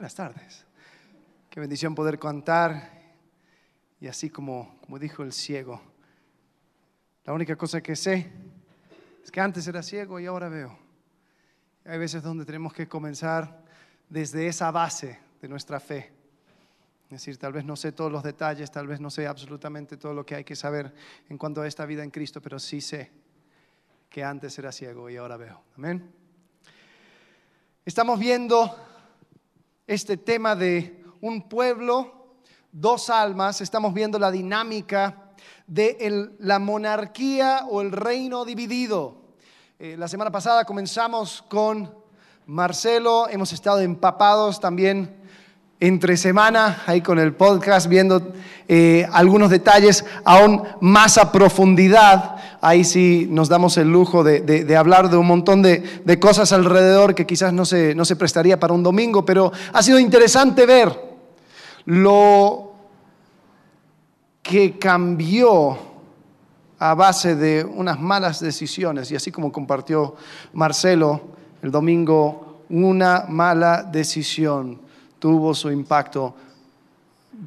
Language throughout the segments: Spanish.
Buenas tardes. Qué bendición poder cantar y así como, como dijo el ciego. La única cosa que sé es que antes era ciego y ahora veo. Hay veces donde tenemos que comenzar desde esa base de nuestra fe. Es decir, tal vez no sé todos los detalles, tal vez no sé absolutamente todo lo que hay que saber en cuanto a esta vida en Cristo, pero sí sé que antes era ciego y ahora veo. Amén. Estamos viendo este tema de un pueblo, dos almas, estamos viendo la dinámica de la monarquía o el reino dividido. Eh, la semana pasada comenzamos con Marcelo, hemos estado empapados también entre semana, ahí con el podcast, viendo eh, algunos detalles aún más a profundidad. Ahí sí nos damos el lujo de, hablar de un montón de, cosas alrededor que quizás no se, no se prestaría para un domingo, pero ha sido interesante ver lo que cambió a base de unas malas decisiones. Y así como compartió Marcelo el domingo, una mala decisión tuvo su impacto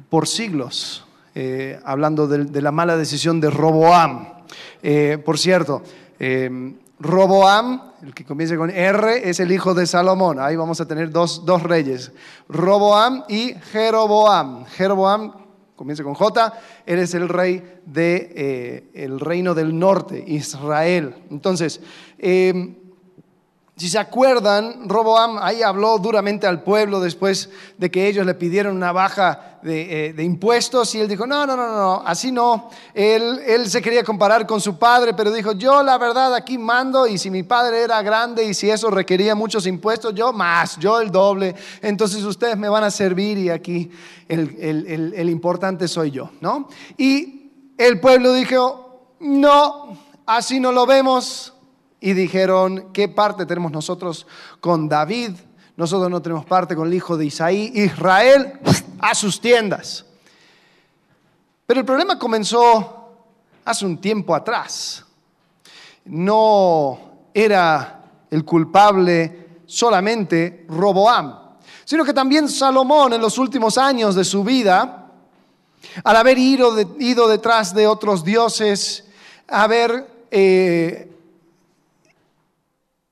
por siglos, eh, hablando de, la mala decisión de Roboam. Eh, por cierto, eh, Roboam, el que comienza con R, es el hijo de Salomón. Ahí vamos a tener dos, dos reyes, Roboam y Jeroboam. Jeroboam comienza con J, él es el rey del el reino del norte, Israel. Entonces, si se acuerdan, Roboam ahí habló duramente al pueblo después de que ellos le pidieron una baja de, eh, impuestos y él dijo, no, no, no, no, así no. Él, él se quería comparar con su padre, pero dijo, yo la verdad aquí mando y si mi padre era grande y si eso requería muchos impuestos, yo más, yo el doble. Entonces ustedes me van a servir y aquí el, el, el importante soy yo, ¿no? Y el pueblo dijo, no, así no lo vemos y dijeron, ¿qué parte tenemos nosotros con David? Nosotros no tenemos parte con el hijo de Isaí. Israel a sus tiendas. Pero el problema comenzó hace un tiempo atrás. No era el culpable solamente Roboam, sino que también Salomón en los últimos años de su vida, al haber ido, ido detrás de otros dioses, haber eh,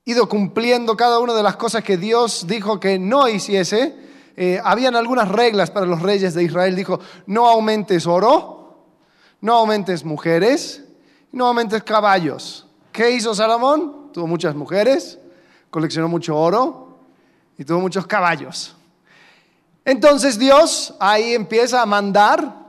ido cumpliendo cada una de las cosas que Dios dijo que no hiciese, eh, habían algunas reglas para los reyes de Israel. Dijo, no aumentes oro, no aumentes mujeres, no aumentes caballos. ¿Qué hizo Salomón? Tuvo muchas mujeres, coleccionó mucho oro y tuvo muchos caballos. Entonces Dios ahí empieza a mandar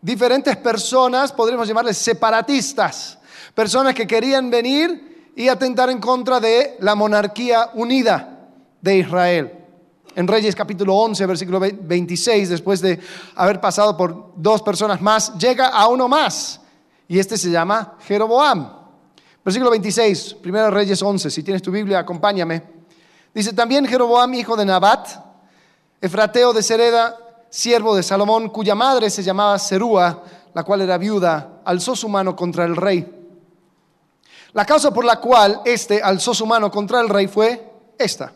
diferentes personas, podríamos llamarles separatistas, personas que querían venir y atentar en contra de la monarquía unida de Israel. En Reyes capítulo 11, versículo 26, después de haber pasado por dos personas más, llega a uno más. Y este se llama Jeroboam. Versículo 26, primero Reyes 11, si tienes tu Biblia, acompáñame. Dice también Jeroboam, hijo de Nabat, Efrateo de Sereda, siervo de Salomón, cuya madre se llamaba Serúa, la cual era viuda, alzó su mano contra el rey la causa por la cual éste alzó su mano contra el rey fue esta.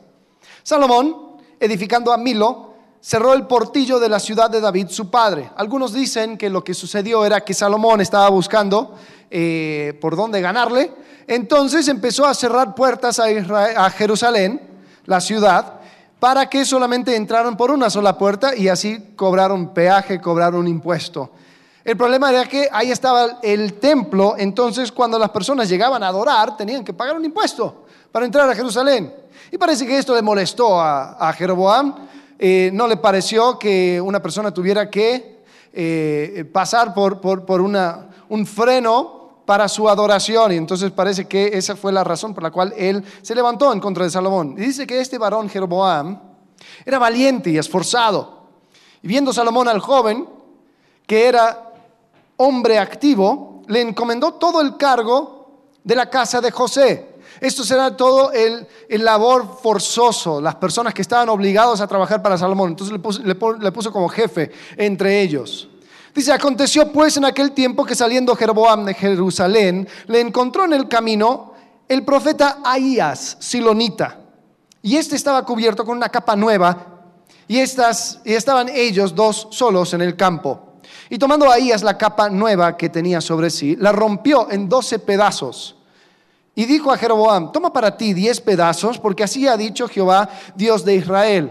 Salomón, edificando a Milo, cerró el portillo de la ciudad de David, su padre. Algunos dicen que lo que sucedió era que Salomón estaba buscando eh, por dónde ganarle, entonces empezó a cerrar puertas a, a Jerusalén, la ciudad, para que solamente entraran por una sola puerta y así cobraron peaje, cobraron impuesto. El problema era que ahí estaba el templo, entonces cuando las personas llegaban a adorar tenían que pagar un impuesto para entrar a Jerusalén. Y parece que esto le molestó a, Jeroboam, eh, no le pareció que una persona tuviera que eh, pasar por, por, una, un freno para su adoración. Y entonces parece que esa fue la razón por la cual él se levantó en contra de Salomón. Y dice que este varón Jeroboam era valiente y esforzado. Y viendo Salomón al joven, que era hombre activo, le encomendó todo el cargo de la casa de José. Esto será todo el, labor forzoso, las personas que estaban obligados a trabajar para Salomón. Entonces le puso, como jefe entre ellos. Dice, aconteció pues en aquel tiempo que saliendo Jeroboam de Jerusalén, le encontró en el camino el profeta Ahías, Silonita. Y este estaba cubierto con una capa nueva y, estas, y estaban ellos dos solos en el campo. Y tomando Ahías la capa nueva que tenía sobre sí, la rompió en doce pedazos. Y dijo a Jeroboam, toma para ti diez pedazos, porque así ha dicho Jehová, Dios de Israel.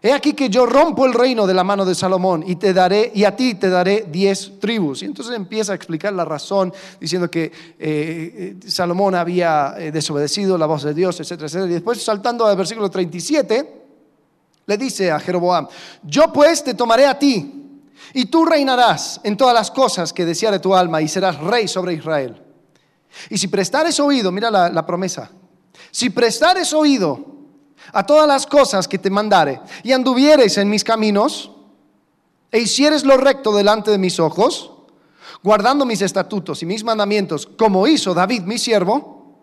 He aquí que yo rompo el reino de la mano de Salomón y te daré y a ti te daré diez tribus. Y entonces empieza a explicar la razón diciendo que eh, eh, Salomón había eh, desobedecido la voz de Dios, etcétera, etcétera. Y después saltando al versículo 37, le dice a Jeroboam, yo pues te tomaré a ti y tú reinarás en todas las cosas que deseare tu alma y serás rey sobre Israel. Y si prestares oído, mira la, promesa, si prestares oído a todas las cosas que te mandare, y anduvieres en mis caminos, e hicieres lo recto delante de mis ojos, guardando mis estatutos y mis mandamientos, como hizo David mi siervo,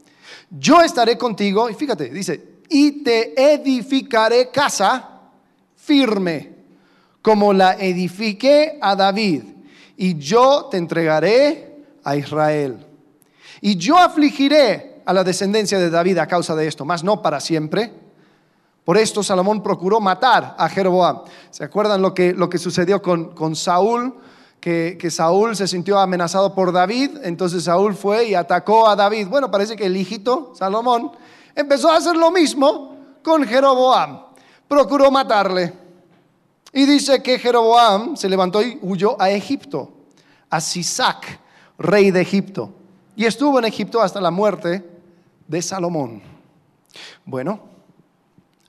yo estaré contigo, y fíjate, dice, y te edificaré casa firme, como la edifiqué a David, y yo te entregaré a Israel. Y yo afligiré a la descendencia de David a causa de esto, mas no para siempre por esto Salomón procuró matar a Jeroboam. ¿Se acuerdan lo que, lo que sucedió con, con Saúl? Que, que, Saúl se sintió amenazado por David, entonces Saúl fue y atacó a David. Bueno, parece que el hijito, Salomón, empezó a hacer lo mismo con Jeroboam. Procuró matarle. Y dice que Jeroboam se levantó y huyó a Egipto, a Sisac, rey de Egipto. Y estuvo en Egipto hasta la muerte de Salomón. Bueno,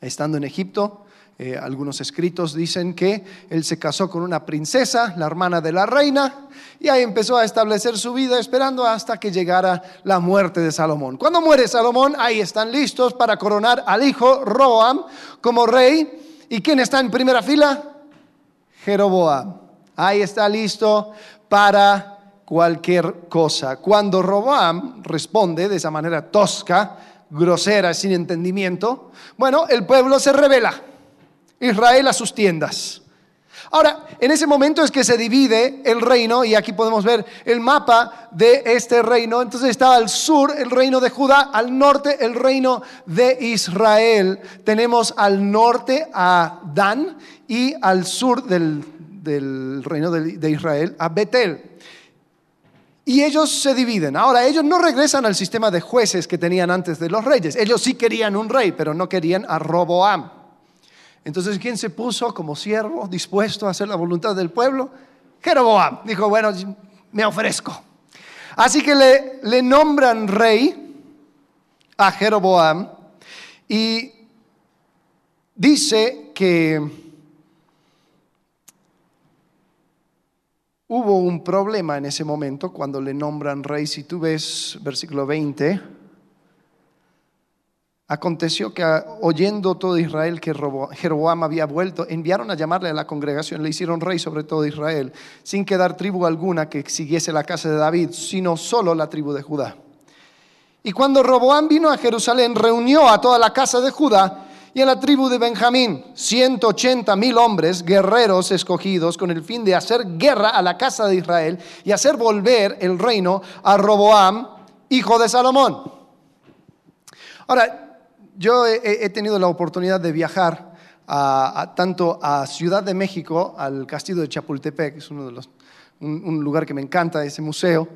Estando en Egipto, eh, algunos escritos dicen que él se casó con una princesa, la hermana de la reina, y ahí empezó a establecer su vida esperando hasta que llegara la muerte de Salomón. Cuando muere Salomón, ahí están listos para coronar al hijo Roam como rey. ¿Y quién está en primera fila? Jeroboam. Ahí está listo para cualquier cosa. Cuando Roboam responde de esa manera tosca, grosera, sin entendimiento, bueno, el pueblo se revela. Israel a sus tiendas. Ahora, en ese momento es que se divide el reino y aquí podemos ver el mapa de este reino. Entonces está al sur el reino de Judá, al norte el reino de Israel. Tenemos al norte a Dan y al sur del, reino de, de Israel a Betel y ellos se dividen. Ahora, ellos no regresan al sistema de jueces que tenían antes de los reyes. Ellos sí querían un rey, pero no querían a Roboam. Entonces, ¿quién se puso como siervo dispuesto a hacer la voluntad del pueblo? Jeroboam. Dijo, bueno, me ofrezco. Así que le, le nombran rey a Jeroboam y dice que Hubo un problema en ese momento cuando le nombran rey. Si tú ves versículo 20, aconteció que oyendo todo Israel que Jeroboam había vuelto, enviaron a llamarle a la congregación, le hicieron rey sobre todo Israel, sin quedar tribu alguna que siguiese la casa de David, sino solo la tribu de Judá. Y cuando Roboam vino a Jerusalén, reunió a toda la casa de Judá y en la tribu de Benjamín, 180 mil hombres, guerreros escogidos, con el fin de hacer guerra a la casa de Israel y hacer volver el reino a Roboam, hijo de Salomón. Ahora, yo he, tenido la oportunidad de viajar tanto a Ciudad de México, al castillo de Chapultepec, que es un, lugar que me encanta, ese museo,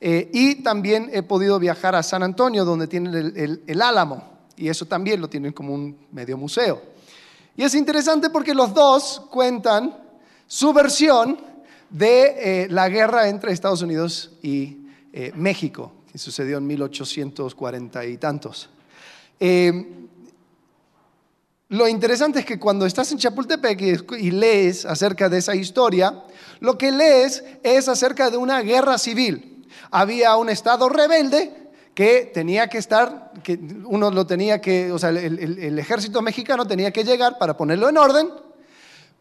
eh, y también he podido viajar a San Antonio, donde tienen el Álamo y eso también lo tienen como un medio museo. Y es interesante porque los dos cuentan su versión de eh, la guerra entre Estados Unidos y eh, México, que sucedió en 1840 y tantos. Eh, lo interesante es que cuando estás en Chapultepec y lees acerca de esa historia, lo que lees es acerca de una guerra civil. Había un estado rebelde que tenía que estar, que uno lo tenía que, o sea, el, ejército mexicano tenía que llegar para ponerlo en orden,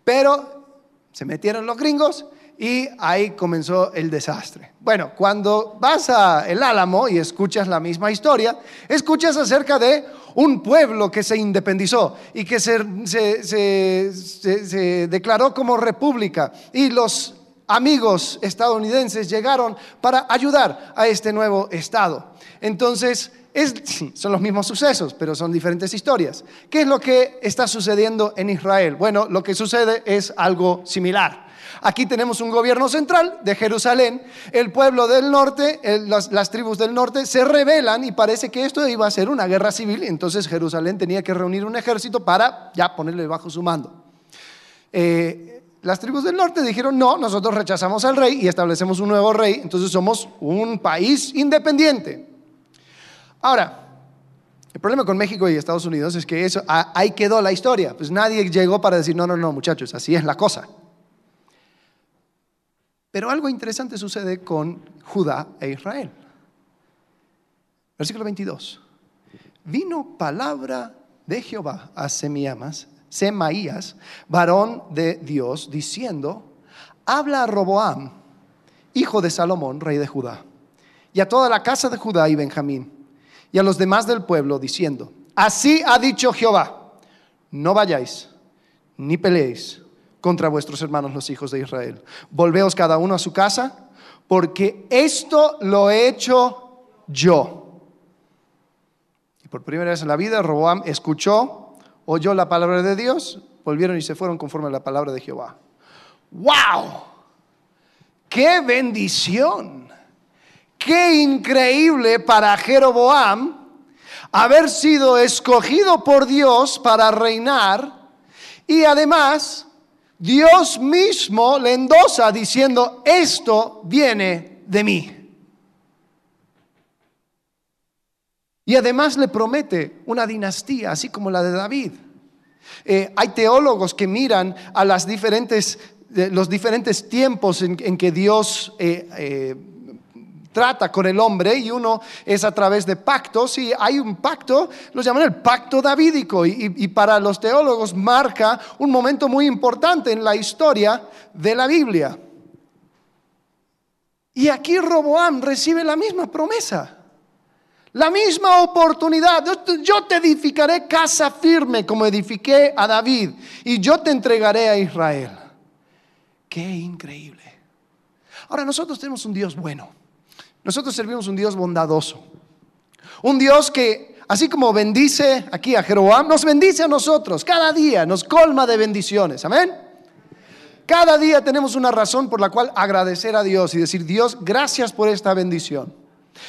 pero se metieron los gringos y ahí comenzó el desastre. Bueno, cuando vas a El Álamo y escuchas la misma historia, escuchas acerca de un pueblo que se independizó y que se, se declaró como república y los amigos estadounidenses llegaron para ayudar a este nuevo estado. Entonces, son los mismos sucesos, pero son diferentes historias. ¿Qué es lo que está sucediendo en Israel? Bueno, lo que sucede es algo similar. Aquí tenemos un gobierno central de Jerusalén. El pueblo del norte, las, tribus del norte se rebelan y parece que esto iba a ser una guerra civil. Entonces Jerusalén tenía que reunir un ejército para ya ponerle bajo su mando. Eh, las tribus del norte dijeron, no, nosotros rechazamos al rey y establecemos un nuevo rey, entonces somos un país independiente. Ahora, el problema con México y Estados Unidos es que eso, ahí quedó la historia. Pues nadie llegó para decir, no, no, no, muchachos, así es la cosa. Pero algo interesante sucede con Judá e Israel. Versículo 22. Vino palabra de Jehová a Semías, Semaías, varón de Dios, diciendo, habla a Roboam, hijo de Salomón, rey de Judá, y a toda la casa de Judá y Benjamín, y a los demás del pueblo, diciendo, así ha dicho Jehová, no vayáis, ni peleéis contra vuestros hermanos los hijos de Israel. Volveos cada uno a su casa, porque esto lo he hecho yo. Y por primera vez en la vida, Roboam escuchó, oyó la palabra de Dios, volvieron y se fueron conforme a la palabra de Jehová. ¡Wow! ¡Qué bendición! ¡Qué increíble para Jeroboam haber sido escogido por Dios para reinar! Y además Dios mismo le endosa diciendo, esto viene de mí. Y además le promete una dinastía, así como la de David. Eh, hay teólogos que miran a las diferentes, eh, los diferentes tiempos en, que Dios eh, trata con el hombre y uno es a través de pactos y hay un pacto, lo llaman el pacto davídico y, y, para los teólogos marca un momento muy importante en la historia de la Biblia. Y aquí Roboam recibe la misma promesa, la misma oportunidad. Yo te edificaré casa firme como edifiqué a David y yo te entregaré a Israel. Qué increíble. Ahora nosotros tenemos un Dios bueno. Nosotros servimos un Dios bondadoso. Un Dios que, así como bendice aquí a Jeroboam, nos bendice a nosotros. Cada día nos colma de bendiciones. Amén. Cada día tenemos una razón por la cual agradecer a Dios y decir, Dios, gracias por esta bendición.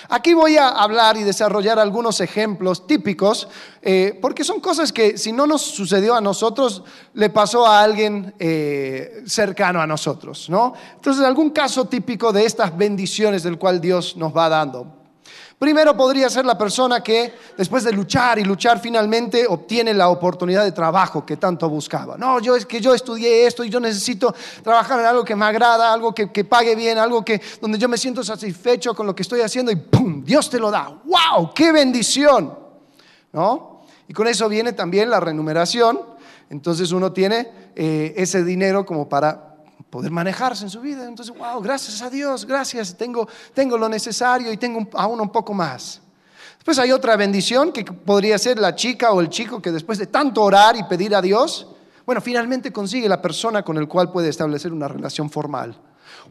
Aquí voy a hablar y desarrollar algunos ejemplos típicos, eh, porque son cosas que si no nos sucedió a nosotros, le pasó a alguien eh, cercano a nosotros, ¿no? Entonces, algún caso típico de estas bendiciones del cual Dios nos va dando. Primero podría ser la persona que después de luchar y luchar finalmente obtiene la oportunidad de trabajo que tanto buscaba. No, yo es que yo estudié esto y yo necesito trabajar en algo que me agrada, algo que, pague bien, algo que donde yo me siento satisfecho con lo que estoy haciendo y ¡pum! Dios te lo da. ¡Wow! ¡Qué bendición! ¿No? Y con eso viene también la remuneración. Entonces uno tiene eh, ese dinero como para poder manejarse en su vida. Entonces, wow, gracias a Dios, gracias, tengo, tengo lo necesario y tengo aún un poco más. Después hay otra bendición que podría ser la chica o el chico que después de tanto orar y pedir a Dios, bueno, finalmente consigue la persona con el cual puede establecer una relación formal.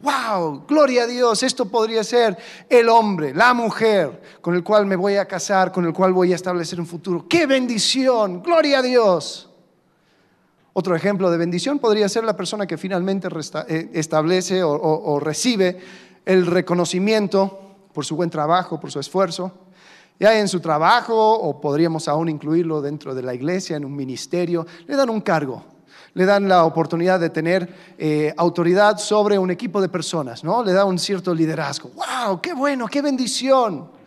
Wow, gloria a Dios, esto podría ser el hombre, la mujer con el cual me voy a casar, con el cual voy a establecer un futuro. ¡Qué bendición! Gloria a Dios. Otro ejemplo de bendición podría ser la persona que finalmente eh, establece o, recibe el reconocimiento por su buen trabajo, por su esfuerzo, ya en su trabajo o podríamos aún incluirlo dentro de la iglesia, en un ministerio, le dan un cargo, le dan la oportunidad de tener eh, autoridad sobre un equipo de personas, ¿no? Le da un cierto liderazgo. ¡Wow! ¡Qué bueno! ¡Qué bendición!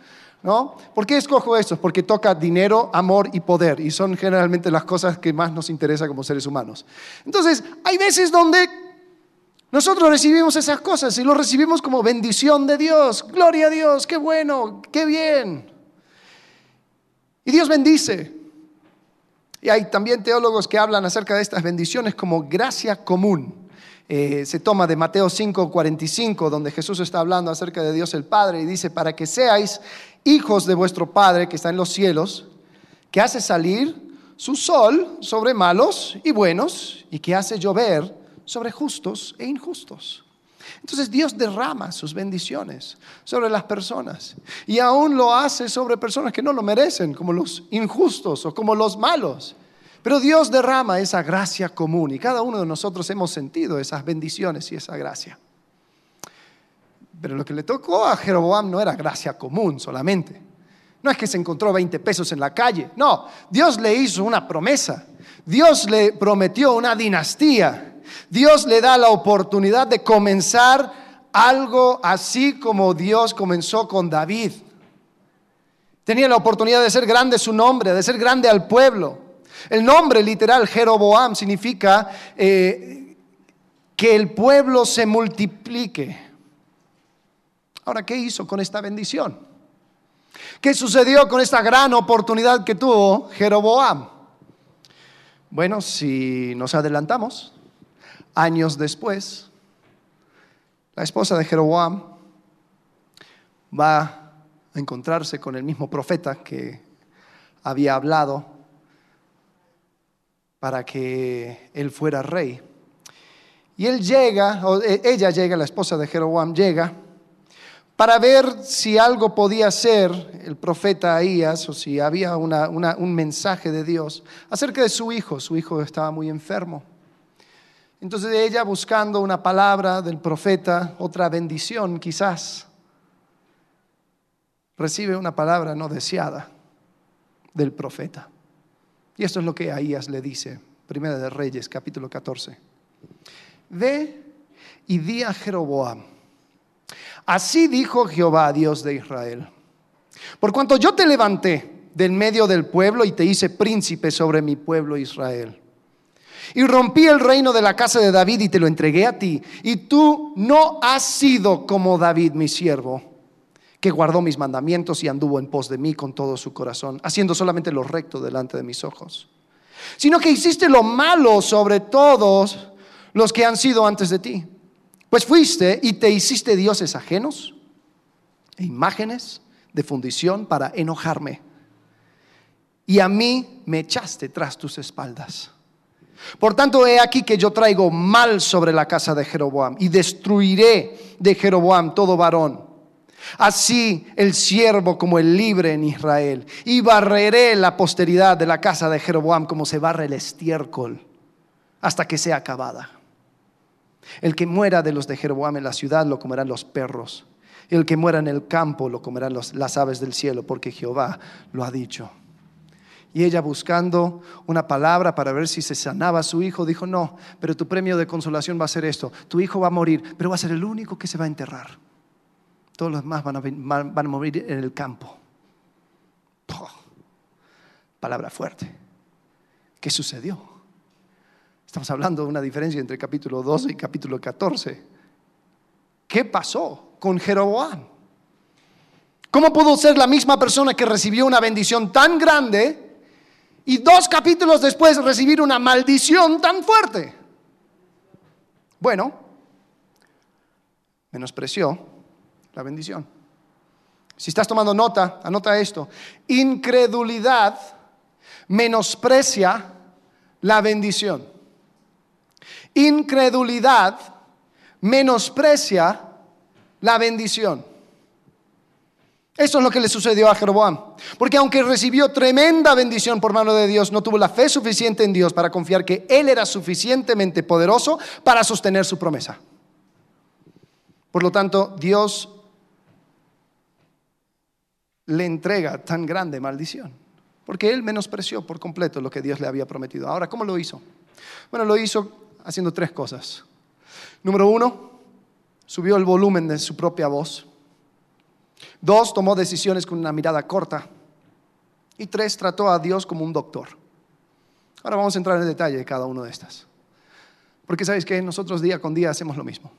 ¿No? ¿Por qué escojo esto? Porque toca dinero, amor y poder, y son generalmente las cosas que más nos interesan como seres humanos. Entonces, hay veces donde nosotros recibimos esas cosas y lo recibimos como bendición de Dios. Gloria a Dios, qué bueno, qué bien. Y Dios bendice. Y hay también teólogos que hablan acerca de estas bendiciones como gracia común. Eh, se toma de Mateo 5:45, donde Jesús está hablando acerca de Dios el Padre y dice, para que seáis hijos de vuestro Padre que está en los cielos, que hace salir su sol sobre malos y buenos y que hace llover sobre justos e injustos. Entonces Dios derrama sus bendiciones sobre las personas y aún lo hace sobre personas que no lo merecen, como los injustos o como los malos. Pero Dios derrama esa gracia común y cada uno de nosotros hemos sentido esas bendiciones y esa gracia. Pero lo que le tocó a Jeroboam no era gracia común solamente. No es que se encontró 20 pesos en la calle. No, Dios le hizo una promesa. Dios le prometió una dinastía. Dios le da la oportunidad de comenzar algo así como Dios comenzó con David. Tenía la oportunidad de ser grande su nombre, de ser grande al pueblo. El nombre literal Jeroboam significa eh, que el pueblo se multiplique. Ahora, ¿qué hizo con esta bendición? ¿Qué sucedió con esta gran oportunidad que tuvo Jeroboam? Bueno, si nos adelantamos, años después, la esposa de Jeroboam va a encontrarse con el mismo profeta que había hablado para que él fuera rey. Y él llega, o e, ella llega, la esposa de Jeroboam llega, para ver si algo podía ser el profeta Ahías o si había un mensaje de Dios acerca de su hijo. Su hijo estaba muy enfermo. Entonces ella buscando una palabra del profeta, otra bendición quizás, recibe una palabra no deseada del profeta. Y esto es lo que Ahías le dice, Primera de Reyes, capítulo 14. Ve y di a Jeroboam. Así dijo Jehová, Dios de Israel. Por cuanto yo te levanté del medio del pueblo y te hice príncipe sobre mi pueblo Israel. Y rompí el reino de la casa de David y te lo entregué a ti. Y tú no has sido como David, mi siervo que guardó mis mandamientos y anduvo en pos de mí con todo su corazón, haciendo solamente lo recto delante de mis ojos, sino que hiciste lo malo sobre todos los que han sido antes de ti. Pues fuiste y te hiciste dioses ajenos e imágenes de fundición para enojarme. Y a mí me echaste tras tus espaldas. Por tanto, he aquí que yo traigo mal sobre la casa de Jeroboam y destruiré de Jeroboam todo varón Así el siervo como el libre en Israel. Y barreré la posteridad de la casa de Jeroboam como se barre el estiércol hasta que sea acabada. El que muera de los de Jeroboam en la ciudad lo comerán los perros. El que muera en el campo lo comerán las aves del cielo, porque Jehová lo ha dicho. Y ella buscando una palabra para ver si se sanaba a su hijo, dijo, no, pero tu premio de consolación va a ser esto. Tu hijo va a morir, pero va a ser el único que se va a enterrar. Todos los demás van a, van a morir en el campo. Palabra fuerte. ¿Qué sucedió? Estamos hablando de una diferencia entre capítulo 12 y capítulo 14. ¿Qué pasó con Jeroboam? ¿Cómo pudo ser la misma persona que recibió una bendición tan grande y dos capítulos después recibir una maldición tan fuerte? Bueno, menospreció la bendición. Si estás tomando nota, anota esto. Incredulidad menosprecia la bendición. Incredulidad menosprecia la bendición. Eso es lo que le sucedió a Jeroboam. Porque aunque recibió tremenda bendición por mano de Dios, no tuvo la fe suficiente en Dios para confiar que Él era suficientemente poderoso para sostener su promesa. Por lo tanto, Dios le entrega tan grande maldición. Porque él menospreció por completo lo que Dios le había prometido. Ahora, ¿cómo lo hizo? Bueno, lo hizo haciendo tres cosas. Número uno, subió el volumen de su propia voz. Dos, tomó decisiones con una mirada corta. Y tres, trató a Dios como un doctor. Ahora vamos a entrar en detalle de cada una de estas. Porque sabéis que nosotros día con día hacemos lo mismo.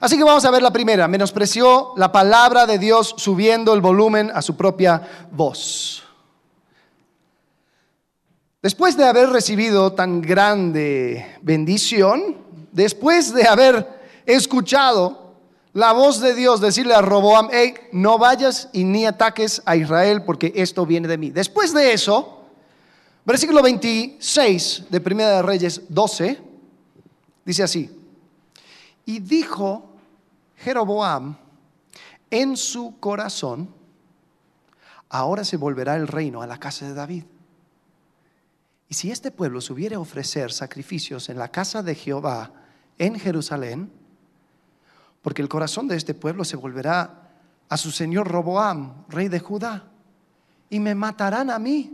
Así que vamos a ver la primera. Menospreció la palabra de Dios subiendo el volumen a su propia voz. Después de haber recibido tan grande bendición, después de haber escuchado la voz de Dios decirle a Roboam, hey, no vayas y ni ataques a Israel porque esto viene de mí. Después de eso, versículo 26 de Primera de Reyes 12, dice así, Y dijo Jeroboam en su corazón, ahora se volverá el reino a la casa de David. Y si este pueblo subiere a ofrecer sacrificios en la casa de Jehová en Jerusalén, porque el corazón de este pueblo se volverá a su señor Roboam, rey de Judá, y me matarán a mí.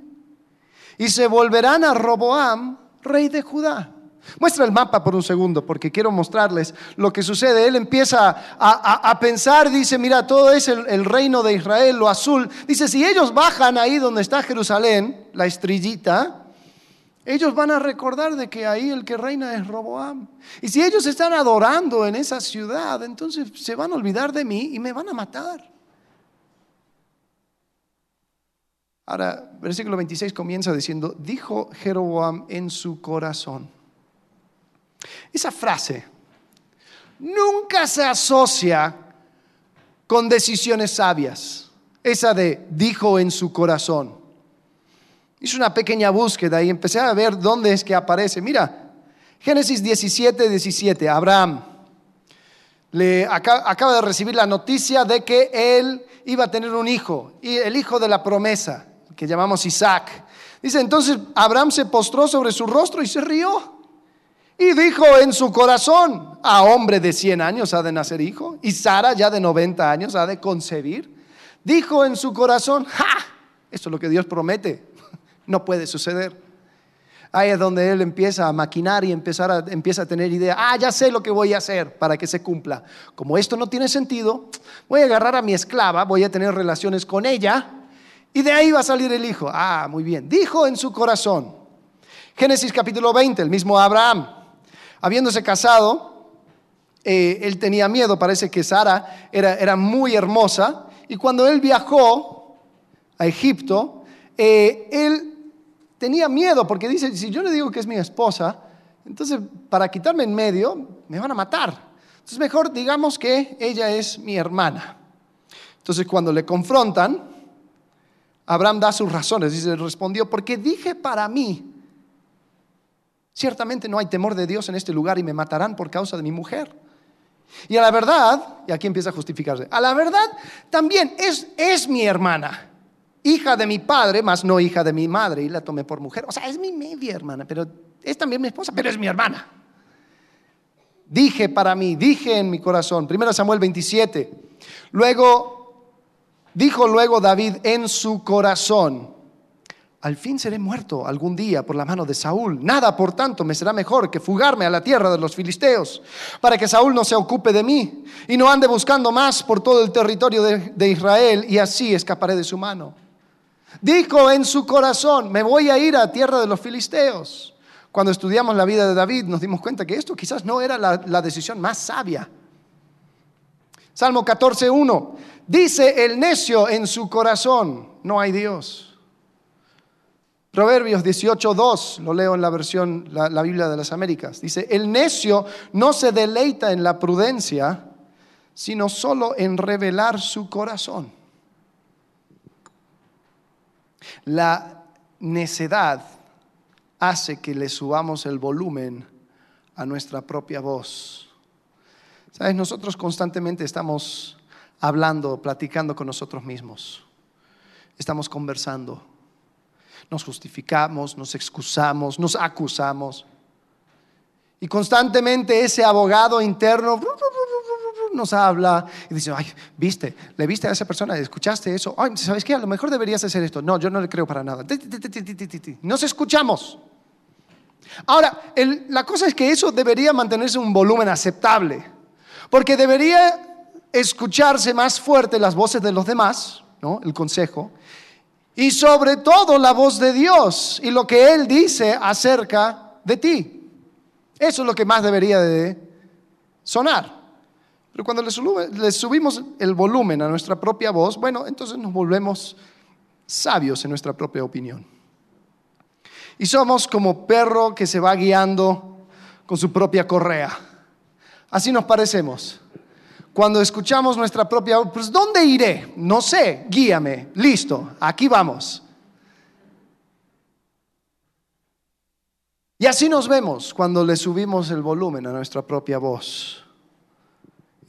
Y se volverán a Roboam, rey de Judá. Muestra el mapa por un segundo porque quiero mostrarles lo que sucede. Él empieza a, pensar, dice, mira, todo es el, reino de Israel, lo azul. Dice, si ellos bajan ahí donde está Jerusalén, la estrellita, ellos van a recordar de que ahí el que reina es Roboam. Y si ellos están adorando en esa ciudad, entonces se van a olvidar de mí y me van a matar. Ahora, versículo 26 comienza diciendo, dijo Jeroboam en su corazón. Esa frase nunca se asocia con decisiones sabias. Esa de dijo en su corazón. Hice una pequeña búsqueda y empecé a ver dónde es que aparece. Mira, Génesis 17, 17, Abraham le acaba de recibir la noticia de que él iba a tener un hijo, y el hijo de la promesa, que llamamos Isaac. Dice, entonces Abraham se postró sobre su rostro y se rió. Y dijo en su corazón, a hombre de 100 años ha de nacer hijo, y Sara ya de 90 años ha de concebir. Dijo en su corazón, ¡ja! Eso es lo que Dios promete. No puede suceder. Ahí es donde él empieza a maquinar y empezar a, empieza a tener idea. Ah, ya sé lo que voy a hacer para que se cumpla. Como esto no tiene sentido, voy a agarrar a mi esclava, voy a tener relaciones con ella y de ahí va a salir el hijo. Ah, muy bien. Dijo en su corazón. Génesis capítulo 20, el mismo Abraham, habiéndose casado, eh, él tenía miedo, parece que Sara era, era muy hermosa, y cuando él viajó a Egipto, eh, él tenía miedo porque dice, si yo le digo que es mi esposa, entonces para quitarme en medio me van a matar. Entonces mejor digamos que ella es mi hermana. Entonces cuando le confrontan, Abraham da sus razones. Dice, respondió, porque dije para mí, ciertamente no hay temor de Dios en este lugar y me matarán por causa de mi mujer. Y a la verdad, y aquí empieza a justificarse, a la verdad también es, es mi hermana hija de mi padre, más no hija de mi madre, y la tomé por mujer. O sea, es mi media hermana, pero es también mi esposa, pero es mi hermana. Dije para mí, dije en mi corazón, 1 Samuel 27. Luego, dijo luego David en su corazón, al fin seré muerto algún día por la mano de Saúl. Nada, por tanto, me será mejor que fugarme a la tierra de los filisteos, para que Saúl no se ocupe de mí y no ande buscando más por todo el territorio de, de Israel, y así escaparé de su mano. Dijo en su corazón, me voy a ir a tierra de los filisteos. Cuando estudiamos la vida de David nos dimos cuenta que esto quizás no era la, decisión más sabia. Salmo 14.1, dice el necio en su corazón, no hay Dios. Proverbios 18.2, lo leo en la versión, la, la Biblia de las Américas, dice, el necio no se deleita en la prudencia, sino solo en revelar su corazón. La necedad hace que le subamos el volumen a nuestra propia voz. ¿Sabes? Nosotros constantemente estamos hablando, platicando con nosotros mismos. Estamos conversando. Nos justificamos, nos excusamos, nos acusamos. Y constantemente ese abogado interno nos habla y dice, ay, viste, le viste a esa persona, escuchaste eso, ay, ¿sabes qué? A lo mejor deberías hacer esto. No, yo no le creo para nada. Nos escuchamos. Ahora, la cosa es que eso debería mantenerse un volumen aceptable, porque debería escucharse más fuerte las voces de los demás, ¿no? El consejo, y sobre todo la voz de Dios y lo que Él dice acerca de ti. Eso es lo que más debería de sonar. Pero cuando le, subimos el volumen a nuestra propia voz, bueno, entonces nos volvemos sabios en nuestra propia opinión. Y somos como perro que se va guiando con su propia correa. Así nos parecemos. Cuando escuchamos nuestra propia voz, pues ¿dónde iré? No sé, guíame, listo, aquí vamos. Y así nos vemos cuando le subimos el volumen a nuestra propia voz.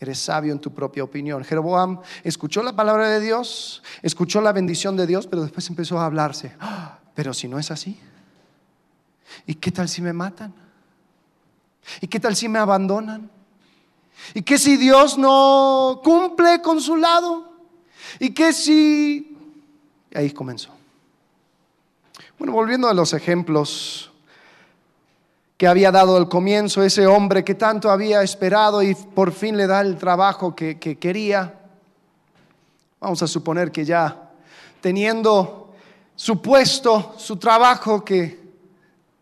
Eres sabio en tu propia opinión. Jeroboam escuchó la palabra de Dios, escuchó la bendición de Dios, pero después empezó a hablarse. "Ah, Pero si no es así, ¿y qué tal si me matan? ¿Y qué tal si me abandonan? ¿Y qué si Dios no cumple con su lado? ¿Y qué si... Ahí comenzó. Bueno, volviendo a los ejemplos que había dado al comienzo, ese hombre que tanto había esperado y por fin le da el trabajo que, que quería. Vamos a suponer que ya teniendo su puesto, su trabajo que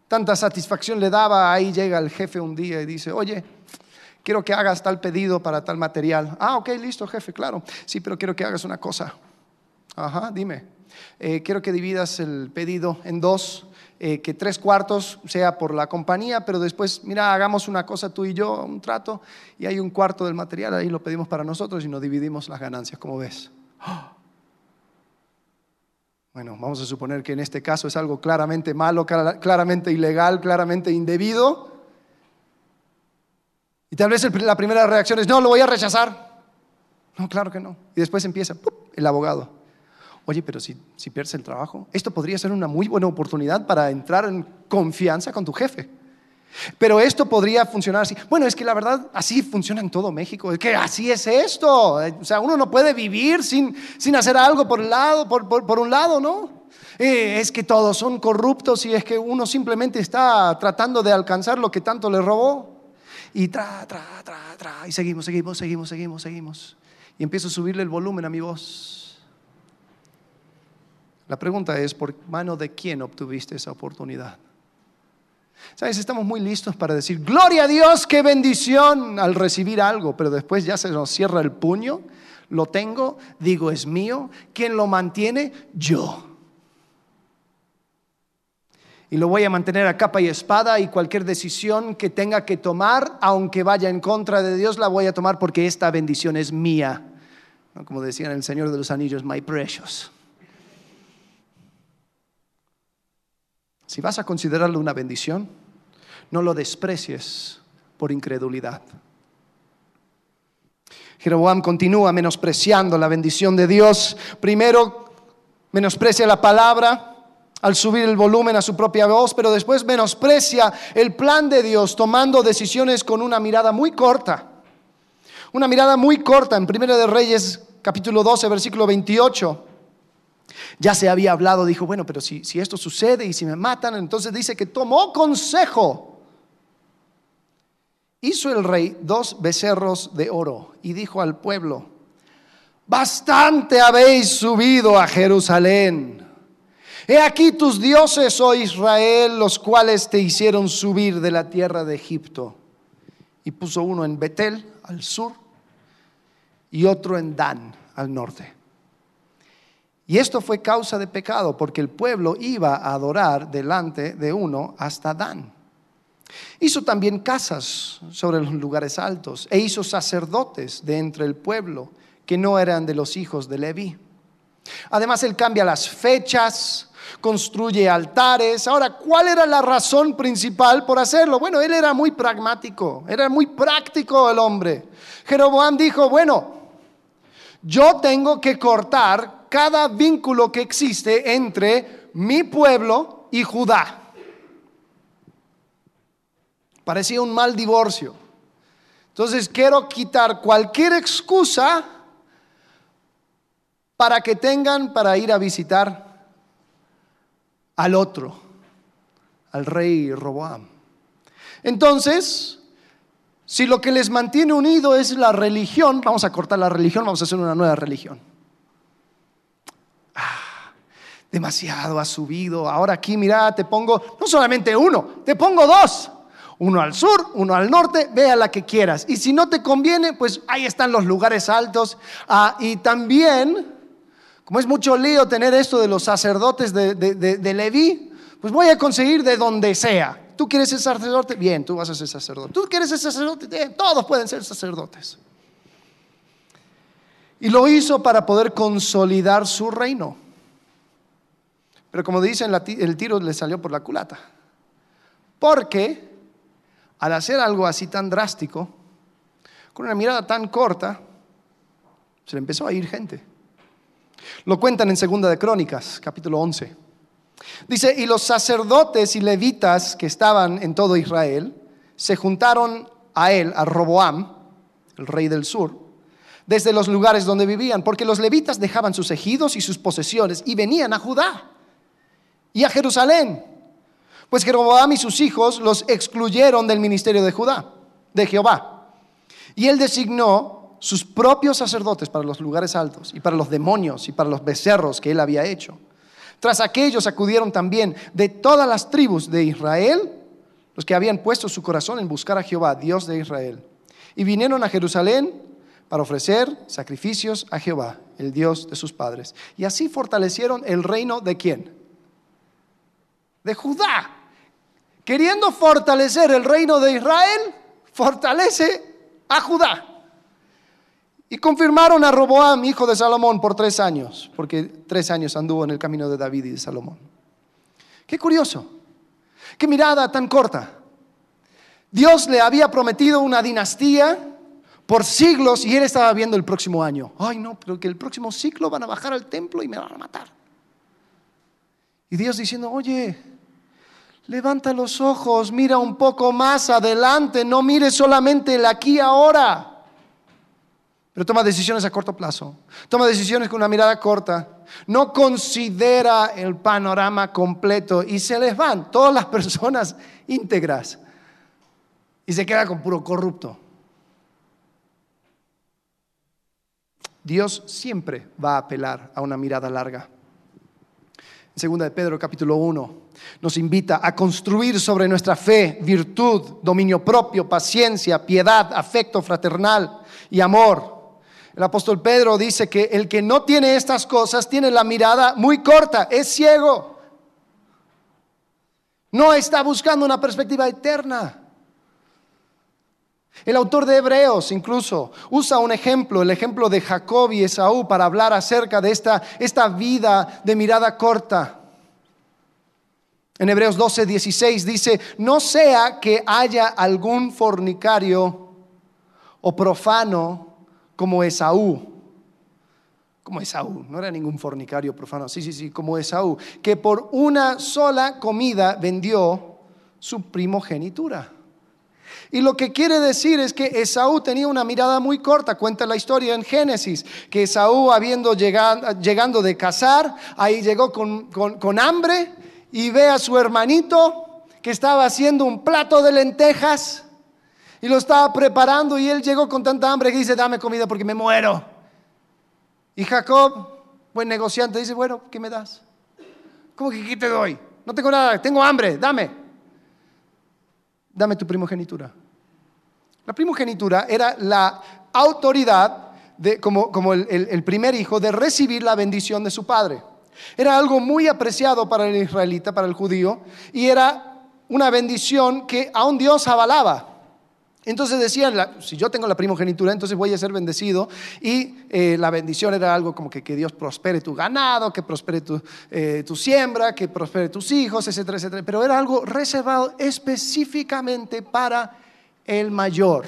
tanta satisfacción le daba, ahí llega el jefe un día y dice, oye, quiero que hagas tal pedido para tal material. Ah, ok, listo, jefe, claro. Sí, pero quiero que hagas una cosa. Ajá, dime. Eh, quiero que dividas el pedido en dos, eh, que tres cuartos sea por la compañía, pero después, mira, hagamos una cosa tú y yo, un trato, y hay un cuarto del material, ahí lo pedimos para nosotros y nos dividimos las ganancias, como ves. Bueno, vamos a suponer que en este caso es algo claramente malo, clara- claramente ilegal, claramente indebido. Y tal vez la primera reacción es, no, lo voy a rechazar. No, claro que no. Y después empieza el abogado. Oye, pero si, si pierdes el trabajo, esto podría ser una muy buena oportunidad para entrar en confianza con tu jefe. Pero esto podría funcionar así. Bueno, es que la verdad así funciona en todo México. Es que así es esto. O sea, uno no puede vivir sin, sin hacer algo por, un lado, ¿no? Eh, es que todos son corruptos y es que uno simplemente está tratando de alcanzar lo que tanto le robó. Y tra, tra, tra, tra. Y seguimos, seguimos, seguimos, seguimos, seguimos. Y empiezo a subirle el volumen a mi voz. La pregunta es, ¿por mano de quién obtuviste esa oportunidad? ¿Sabes? Estamos muy listos para decir, gloria a Dios, qué bendición al recibir algo, pero después ya se nos cierra el puño, lo tengo, digo es mío, ¿quién lo mantiene? Yo. Y lo voy a mantener a capa y espada y cualquier decisión que tenga que tomar, aunque vaya en contra de Dios, la voy a tomar porque esta bendición es mía. Como decían el Señor de los Anillos, my precious. Si vas a considerarlo una bendición, no lo desprecies por incredulidad. Jeroboam continúa menospreciando la bendición de Dios. Primero menosprecia la palabra al subir el volumen a su propia voz, pero después menosprecia el plan de Dios tomando decisiones con una mirada muy corta. Una mirada muy corta en Primera de Reyes capítulo 12 versículo 28. Ya se había hablado, dijo, bueno, pero si, si esto sucede y si me matan, entonces dice que tomó consejo. Hizo el rey dos becerros de oro y dijo al pueblo, bastante habéis subido a Jerusalén. He aquí tus dioses, oh Israel, los cuales te hicieron subir de la tierra de Egipto. Y puso uno en Betel, al sur, y otro en Dan, al norte. Y esto fue causa de pecado, porque el pueblo iba a adorar delante de uno hasta Dan. Hizo también casas sobre los lugares altos e hizo sacerdotes de entre el pueblo que no eran de los hijos de Leví. Además, él cambia las fechas, construye altares. Ahora, ¿cuál era la razón principal por hacerlo? Bueno, él era muy pragmático, era muy práctico el hombre. Jeroboam dijo, bueno, yo tengo que cortar cada vínculo que existe entre mi pueblo y Judá. Parecía un mal divorcio. Entonces quiero quitar cualquier excusa para que tengan para ir a visitar al otro, al rey Roboam. Entonces, si lo que les mantiene unido es la religión, vamos a cortar la religión, vamos a hacer una nueva religión. Demasiado ha subido. Ahora aquí, mira, te pongo no solamente uno, te pongo dos. Uno al sur, uno al norte, ve a la que quieras. Y si no te conviene, pues ahí están los lugares altos. Ah, y también, como es mucho lío tener esto de los sacerdotes de, de, de, Leví, pues voy a conseguir de donde sea. ¿Tú quieres ser sacerdote? Bien, tú vas a ser sacerdote. ¿Tú quieres ser sacerdote? Bien, todos pueden ser sacerdotes. Y lo hizo para poder consolidar su reino. Pero como dicen, el tiro le salió por la culata. Porque al hacer algo así tan drástico, con una mirada tan corta, se le empezó a ir gente. Lo cuentan en Segunda de Crónicas, capítulo 11. Dice, y los sacerdotes y levitas que estaban en todo Israel se juntaron a él, a Roboam, el rey del sur, desde los lugares donde vivían, porque los levitas dejaban sus ejidos y sus posesiones y venían a Judá y a Jerusalén. Pues Jeroboam y sus hijos los excluyeron del ministerio de Judá, de Jehová. Y él designó sus propios sacerdotes para los lugares altos y para los demonios y para los becerros que él había hecho. Tras aquellos acudieron también de todas las tribus de Israel los que habían puesto su corazón en buscar a Jehová, Dios de Israel. Y vinieron a Jerusalén para ofrecer sacrificios a Jehová, el Dios de sus padres. Y así fortalecieron el reino de quién? De Judá. Queriendo fortalecer el reino de Israel, fortalece a Judá. Y confirmaron a Roboam, hijo de Salomón, por tres años, porque tres años anduvo en el camino de David y de Salomón. Qué curioso, qué mirada tan corta. Dios le había prometido una dinastía por siglos y él estaba viendo el próximo año. Ay, no, pero que el próximo ciclo van a bajar al templo y me van a matar. Y Dios diciendo, oye, levanta los ojos, mira un poco más adelante, no mires solamente el aquí ahora pero toma decisiones a corto plazo, toma decisiones con una mirada corta, no considera el panorama completo y se les van todas las personas íntegras y se queda con puro corrupto. Dios siempre va a apelar a una mirada larga. Segunda de Pedro capítulo 1 nos invita a construir sobre nuestra fe virtud, dominio propio, paciencia, piedad, afecto fraternal y amor el apóstol Pedro dice que el que no tiene estas cosas tiene la mirada muy corta, es ciego. No está buscando una perspectiva eterna. El autor de Hebreos incluso usa un ejemplo, el ejemplo de Jacob y Esaú, para hablar acerca de esta, esta vida de mirada corta. En Hebreos 12, 16 dice, no sea que haya algún fornicario o profano como Esaú. Como Esaú, no era ningún fornicario profano, sí, sí, sí, como Esaú, que por una sola comida vendió su primogenitura. Y lo que quiere decir es que Esaú tenía una mirada muy corta. Cuenta la historia en Génesis, que Esaú habiendo llegado, llegando de cazar, ahí llegó con, con hambre y ve a su hermanito que estaba haciendo un plato de lentejas y lo estaba preparando y él llegó con tanta hambre que dice, dame comida porque me muero. Y Jacob, buen negociante, dice, bueno, ¿qué me das? ¿Cómo que qué te doy? No tengo nada, tengo hambre, dame. Dame tu primogenitura. La primogenitura era la autoridad, de, como, como el, el primer hijo, de recibir la bendición de su padre. Era algo muy apreciado para el israelita, para el judío, y era una bendición que aún Dios avalaba. Entonces decían, si yo tengo la primogenitura, entonces voy a ser bendecido. Y eh, la bendición era algo como que, que, Dios prospere tu ganado, que prospere tu, eh, tu siembra, que prospere tus hijos, etcétera, etcétera. Pero era algo reservado específicamente para el mayor.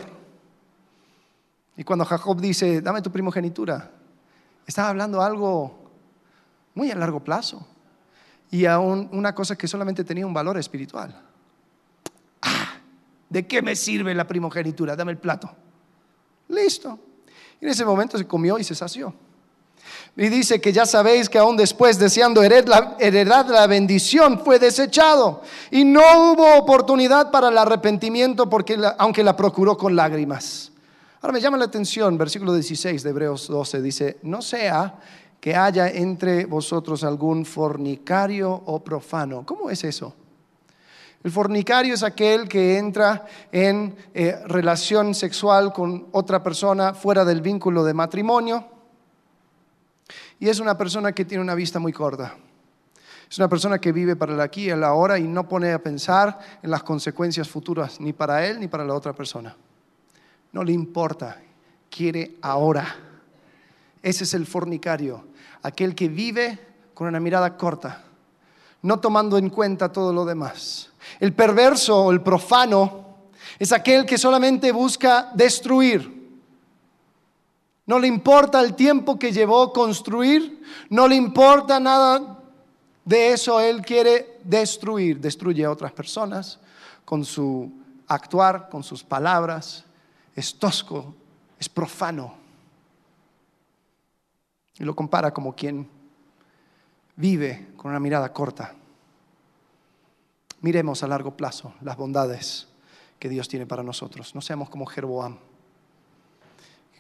Y cuando Jacob dice, dame tu primogenitura, estaba hablando algo muy a largo plazo y a una cosa que solamente tenía un valor espiritual. ¿De qué me sirve la primogenitura? Dame el plato. Listo. Y en ese momento se comió y se sació. Y dice que ya sabéis que aún después, deseando heredad la bendición, fue desechado. Y no hubo oportunidad para el arrepentimiento, porque aunque la procuró con lágrimas. Ahora me llama la atención, versículo 16 de Hebreos 12, dice, no sea que haya entre vosotros algún fornicario o profano. ¿Cómo es eso? El fornicario es aquel que entra en eh, relación sexual con otra persona fuera del vínculo de matrimonio y es una persona que tiene una vista muy corta. Es una persona que vive para el aquí y el ahora y no pone a pensar en las consecuencias futuras ni para él ni para la otra persona. No le importa, quiere ahora. Ese es el fornicario, aquel que vive con una mirada corta, no tomando en cuenta todo lo demás. El perverso o el profano es aquel que solamente busca destruir. No le importa el tiempo que llevó construir, no le importa nada de eso. Él quiere destruir, destruye a otras personas con su actuar, con sus palabras. Es tosco, es profano. Y lo compara como quien vive con una mirada corta. Miremos a largo plazo las bondades que Dios tiene para nosotros. No seamos como Jeroboam.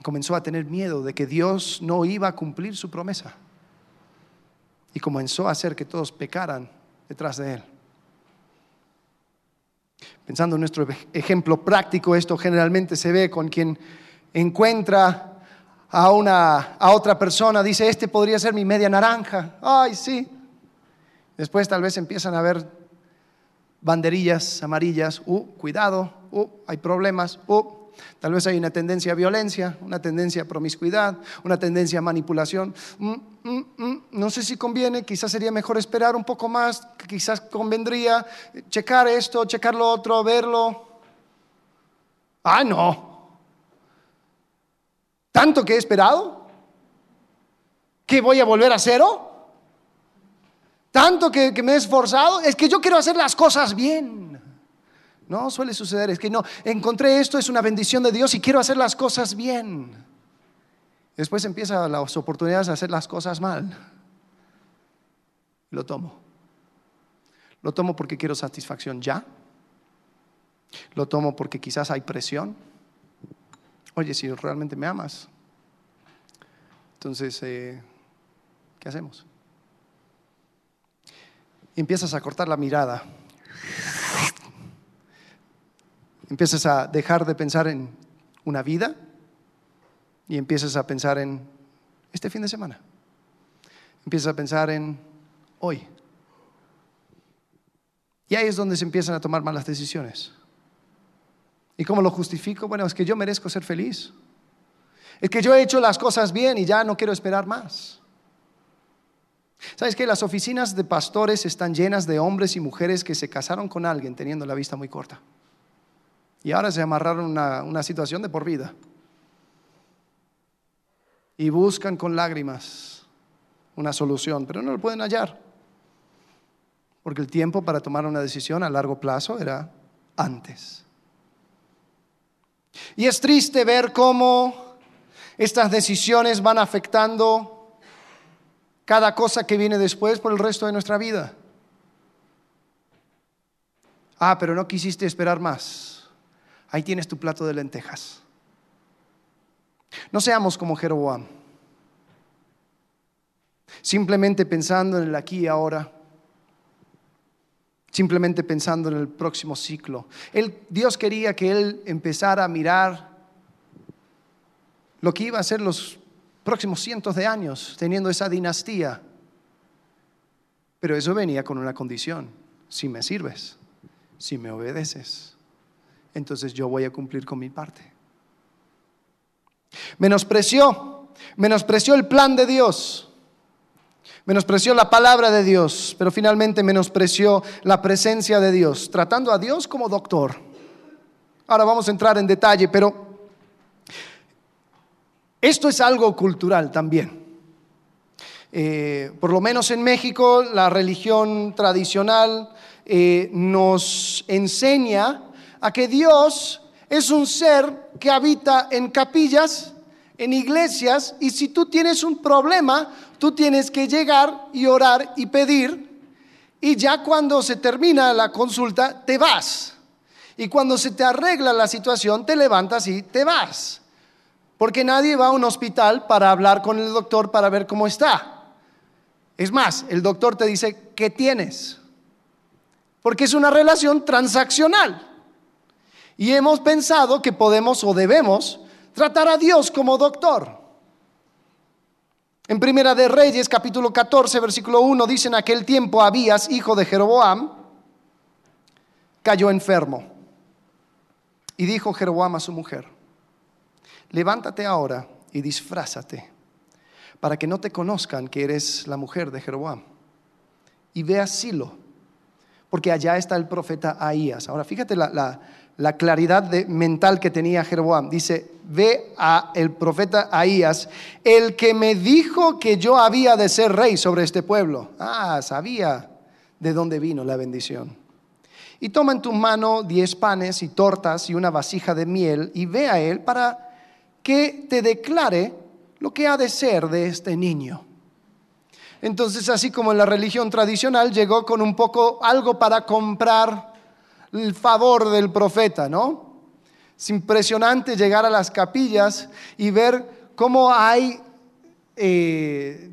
Comenzó a tener miedo de que Dios no iba a cumplir su promesa. Y comenzó a hacer que todos pecaran detrás de él. Pensando en nuestro ejemplo práctico, esto generalmente se ve con quien encuentra a, una, a otra persona, dice, este podría ser mi media naranja. Ay, sí. Después tal vez empiezan a ver banderillas amarillas, uh, cuidado, uh, hay problemas, uh, tal vez hay una tendencia a violencia, una tendencia a promiscuidad, una tendencia a manipulación. Mm, mm, mm, no sé si conviene, quizás sería mejor esperar un poco más, quizás convendría checar esto, checar lo otro, verlo. Ah, no. ¿Tanto que he esperado? ¿Que voy a volver a cero? Tanto que, me he esforzado, es que yo quiero hacer las cosas bien. No, suele suceder, es que no, encontré esto, es una bendición de Dios y quiero hacer las cosas bien. Después empiezan las oportunidades de hacer las cosas mal. Lo tomo. Lo tomo porque quiero satisfacción ya. Lo tomo porque quizás hay presión. Oye, si realmente me amas, entonces, eh, ¿qué hacemos? empiezas a cortar la mirada. Empiezas a dejar de pensar en una vida y empiezas a pensar en este fin de semana. Empiezas a pensar en hoy. Y ahí es donde se empiezan a tomar malas decisiones. ¿Y cómo lo justifico? Bueno, es que yo merezco ser feliz. Es que yo he hecho las cosas bien y ya no quiero esperar más. ¿Sabes que Las oficinas de pastores están llenas de hombres y mujeres que se casaron con alguien teniendo la vista muy corta. Y ahora se amarraron una, una situación de por vida. Y buscan con lágrimas una solución, pero no lo pueden hallar. Porque el tiempo para tomar una decisión a largo plazo era antes. Y es triste ver cómo estas decisiones van afectando cada cosa que viene después por el resto de nuestra vida. Ah, pero no quisiste esperar más. Ahí tienes tu plato de lentejas. No seamos como Jeroboam. Simplemente pensando en el aquí y ahora. Simplemente pensando en el próximo ciclo. Dios quería que él empezara a mirar lo que iba a ser los próximos cientos de años teniendo esa dinastía. Pero eso venía con una condición, si me sirves, si me obedeces, entonces yo voy a cumplir con mi parte. Menospreció, menospreció el plan de Dios, menospreció la palabra de Dios, pero finalmente menospreció la presencia de Dios, tratando a Dios como doctor. Ahora vamos a entrar en detalle, pero esto es algo cultural también. Eh, por lo menos en México, la religión tradicional eh, nos enseña a que Dios es un ser que habita en capillas, en iglesias, y si tú tienes un problema, tú tienes que llegar y orar y pedir, y ya cuando se termina la consulta, te vas. Y cuando se te arregla la situación, te levantas y te vas. Porque nadie va a un hospital para hablar con el doctor para ver cómo está. Es más, el doctor te dice, ¿qué tienes? Porque es una relación transaccional. Y hemos pensado que podemos o debemos tratar a Dios como doctor. En Primera de Reyes, capítulo 14, versículo 1, dice, en aquel tiempo Abías, hijo de Jeroboam, cayó enfermo. Y dijo Jeroboam a su mujer, levántate ahora y disfrázate, para que no te conozcan que eres la mujer de Jeroboam. Y ve a Silo, porque allá está el profeta Ahías. Ahora, fíjate la, claridad mental que tenía Jeroboam. Dice, ve a el profeta Ahías, el que me dijo que yo había de ser rey sobre este pueblo. Ah, sabía de dónde vino la bendición. Y toma en tu mano diez panes y tortas y una vasija de miel y ve a él para que te declare lo que ha de ser de este niño. Entonces, así como en la religión tradicional, llegó con un poco algo para comprar el favor del profeta, ¿no? Es impresionante llegar a las capillas y ver cómo hay eh,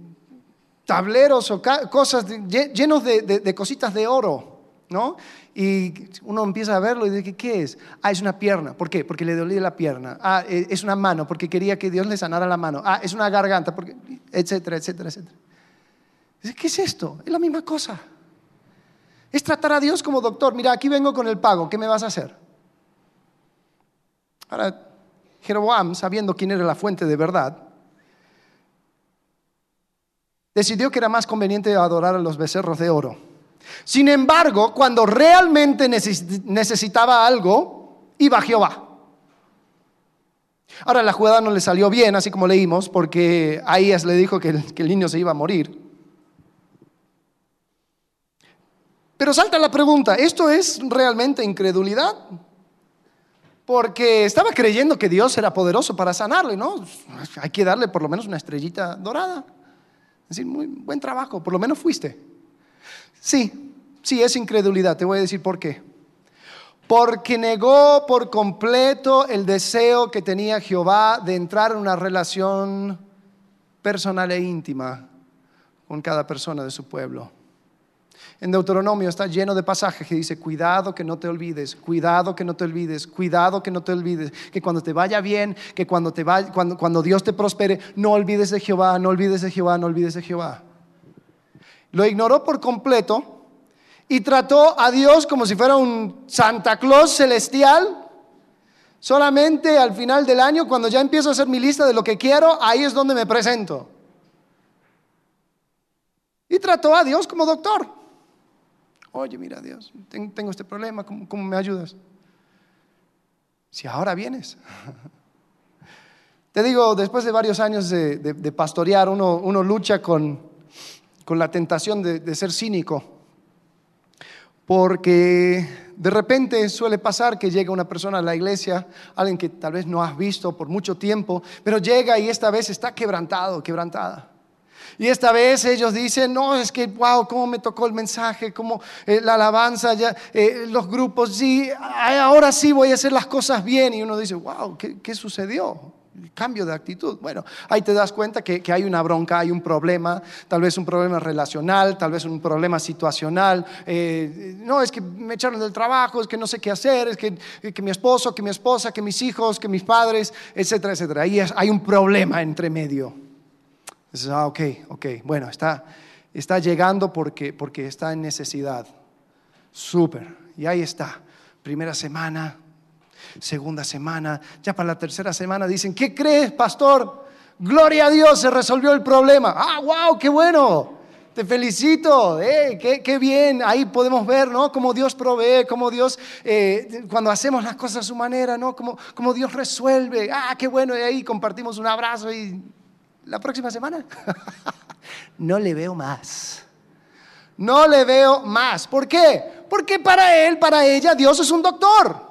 tableros o cosas llenos de, cositas de oro, ¿no? Y uno empieza a verlo y dice, ¿qué es? Ah, es una pierna. ¿Por qué? Porque le dolía la pierna. Ah, e, es una mano, porque quería que Dios le sanara la mano. Ah, es una garganta, porque, etcétera, etcétera, etcétera. ¿qué es esto? Es la misma cosa. Es tratar a Dios como doctor. Mira, aquí vengo con el pago, ¿qué me vas a hacer? Ahora, Jeroboam, sabiendo quién era la fuente de verdad, decidió que era más conveniente adorar a los becerros de oro. Sin embargo, cuando realmente necesitaba algo, iba a Jehová. Ahora la jugada no le salió bien, así como leímos, porque Ahías le dijo que el niño se iba a morir. Pero salta la pregunta, ¿esto es realmente incredulidad? Porque estaba creyendo que Dios era poderoso para sanarle, ¿no? Hay que darle por lo menos una estrellita dorada. Es decir, muy buen trabajo, por lo menos fuiste. Sí, sí, es incredulidad, te voy a decir por qué. Porque negó por completo el deseo que tenía Jehová de entrar en una relación personal e íntima con cada persona de su pueblo. En Deuteronomio está lleno de pasajes que dice, cuidado que no te olvides, cuidado que no te olvides, cuidado que no te olvides, que cuando te vaya bien, que cuando, te vaya, cuando, cuando Dios te prospere, no olvides de Jehová, no olvides de Jehová, no olvides de Jehová. Lo ignoró por completo y trató a Dios como si fuera un Santa Claus celestial. Solamente al final del año, cuando ya empiezo a hacer mi lista de lo que quiero, ahí es donde me presento. Y trató a Dios como doctor. Oye, mira Dios, tengo este problema, ¿cómo, me ayudas? Si ahora vienes. Te digo, después de varios años de, pastorear, uno, lucha con, la tentación de, ser cínico, porque de repente suele pasar que llega una persona a la iglesia, alguien que tal vez no has visto por mucho tiempo, pero llega y esta vez está quebrantado, quebrantada. Y esta vez ellos dicen, no, es que, wow, cómo me tocó el mensaje, cómo eh, la alabanza, ya, eh, los grupos, sí, ahora sí voy a hacer las cosas bien. Y uno dice, wow, ¿qué, sucedió? cambio de actitud. Bueno, ahí te das cuenta que, hay una bronca, hay un problema, tal vez un problema relacional, tal vez un problema situacional. Eh, no, es que me echaron del trabajo, es que no sé qué hacer, es que, que mi esposo, que mi esposa, que mis hijos, que mis padres, etcétera, etcétera. Ahí hay un problema entre medio. Ah, ok, ok, bueno, está, está llegando porque, porque está en necesidad. Súper. Y ahí está. Primera semana, segunda semana, ya para la tercera semana dicen, ¿qué crees, pastor? Gloria a Dios, se resolvió el problema. Ah, wow, qué bueno. Te felicito, eh, qué, bien. Ahí podemos ver, ¿no? Cómo Dios provee, cómo Dios, eh, cuando hacemos las cosas a su manera, ¿no? Cómo, cómo Dios resuelve. Ah, qué bueno. Y ahí compartimos un abrazo y la próxima semana. no le veo más. No le veo más. ¿Por qué? Porque para él, para ella, Dios es un doctor.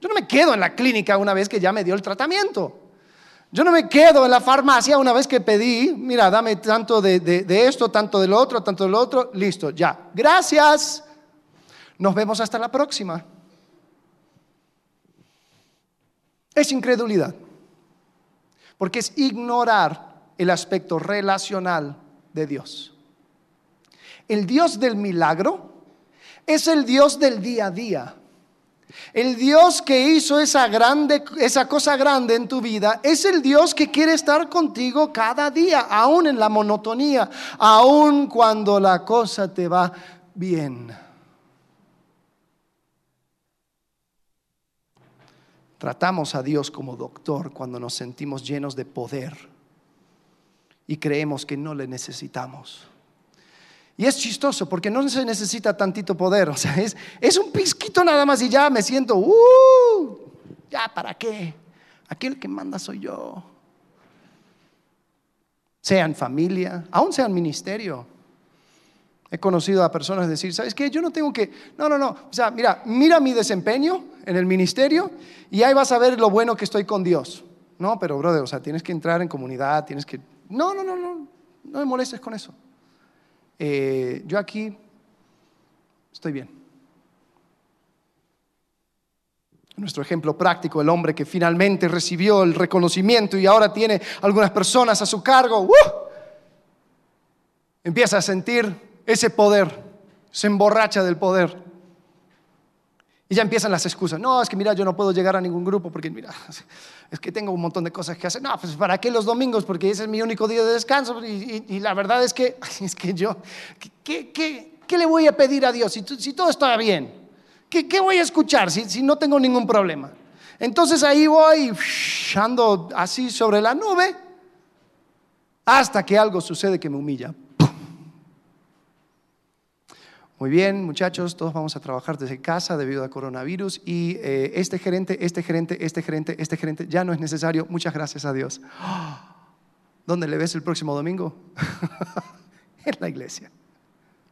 Yo no me quedo en la clínica una vez que ya me dio el tratamiento. Yo no me quedo en la farmacia una vez que pedí, mira, dame tanto de, esto, tanto del otro, tanto del otro, listo, ya. Gracias. Nos vemos hasta la próxima. Es incredulidad. Porque es ignorar el aspecto relacional de Dios. El Dios del milagro es el Dios del día a día. El Dios que hizo esa grande esa cosa grande en tu vida es el Dios que quiere estar contigo cada día, aún en la monotonía, aún cuando la cosa te va bien. Tratamos a Dios como doctor cuando nos sentimos llenos de poder y creemos que no le necesitamos. Y es chistoso porque no se necesita tantito poder, o sea, es, es un pizquito nada más y ya me siento, uh, ya, ¿para qué? Aquel que manda soy yo. Sean familia, aún sean ministerio. He conocido a personas decir, ¿sabes qué? Yo no tengo que, no, no, no, o sea, mira, mira mi desempeño en el ministerio y ahí vas a ver lo bueno que estoy con Dios. No, pero brother, o sea, tienes que entrar en comunidad, tienes que, no, no, no, no, no me molestes con eso. Eh, yo aquí estoy bien. Nuestro ejemplo práctico, el hombre que finalmente recibió el reconocimiento y ahora tiene algunas personas a su cargo, ¡uh! empieza a sentir ese poder, se emborracha del poder. Y ya empiezan las excusas. No, es que mira, yo no puedo llegar a ningún grupo porque mira, es que tengo un montón de cosas que hacer. No, pues ¿para qué los domingos? Porque ese es mi único día de descanso. Y, la verdad es que, es que yo, ¿qué, qué, le voy a pedir a Dios si, si todo está bien? ¿Qué, ¿Qué, voy a escuchar si, si no tengo ningún problema? Entonces ahí voy, ando así sobre la nube, hasta que algo sucede que me humilla. Muy bien, muchachos, todos vamos a trabajar desde casa debido al coronavirus y eh, este gerente, este gerente, este gerente, este gerente ya no es necesario. Muchas gracias a Dios. ¿Dónde le ves el próximo domingo? en la iglesia.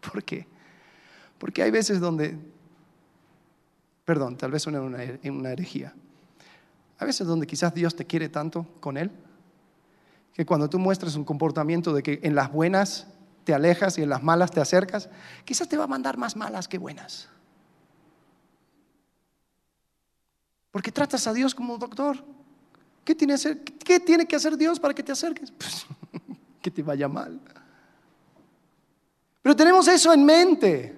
¿Por qué? Porque hay veces donde, perdón, tal vez una, una, una herejía. Hay veces donde quizás Dios te quiere tanto con Él que cuando tú muestras un comportamiento de que en las buenas te alejas y en las malas te acercas, quizás te va a mandar más malas que buenas. Porque tratas a Dios como un doctor. ¿Qué tiene, ¿Qué tiene que hacer Dios para que te acerques? Pues, que te vaya mal. Pero tenemos eso en mente.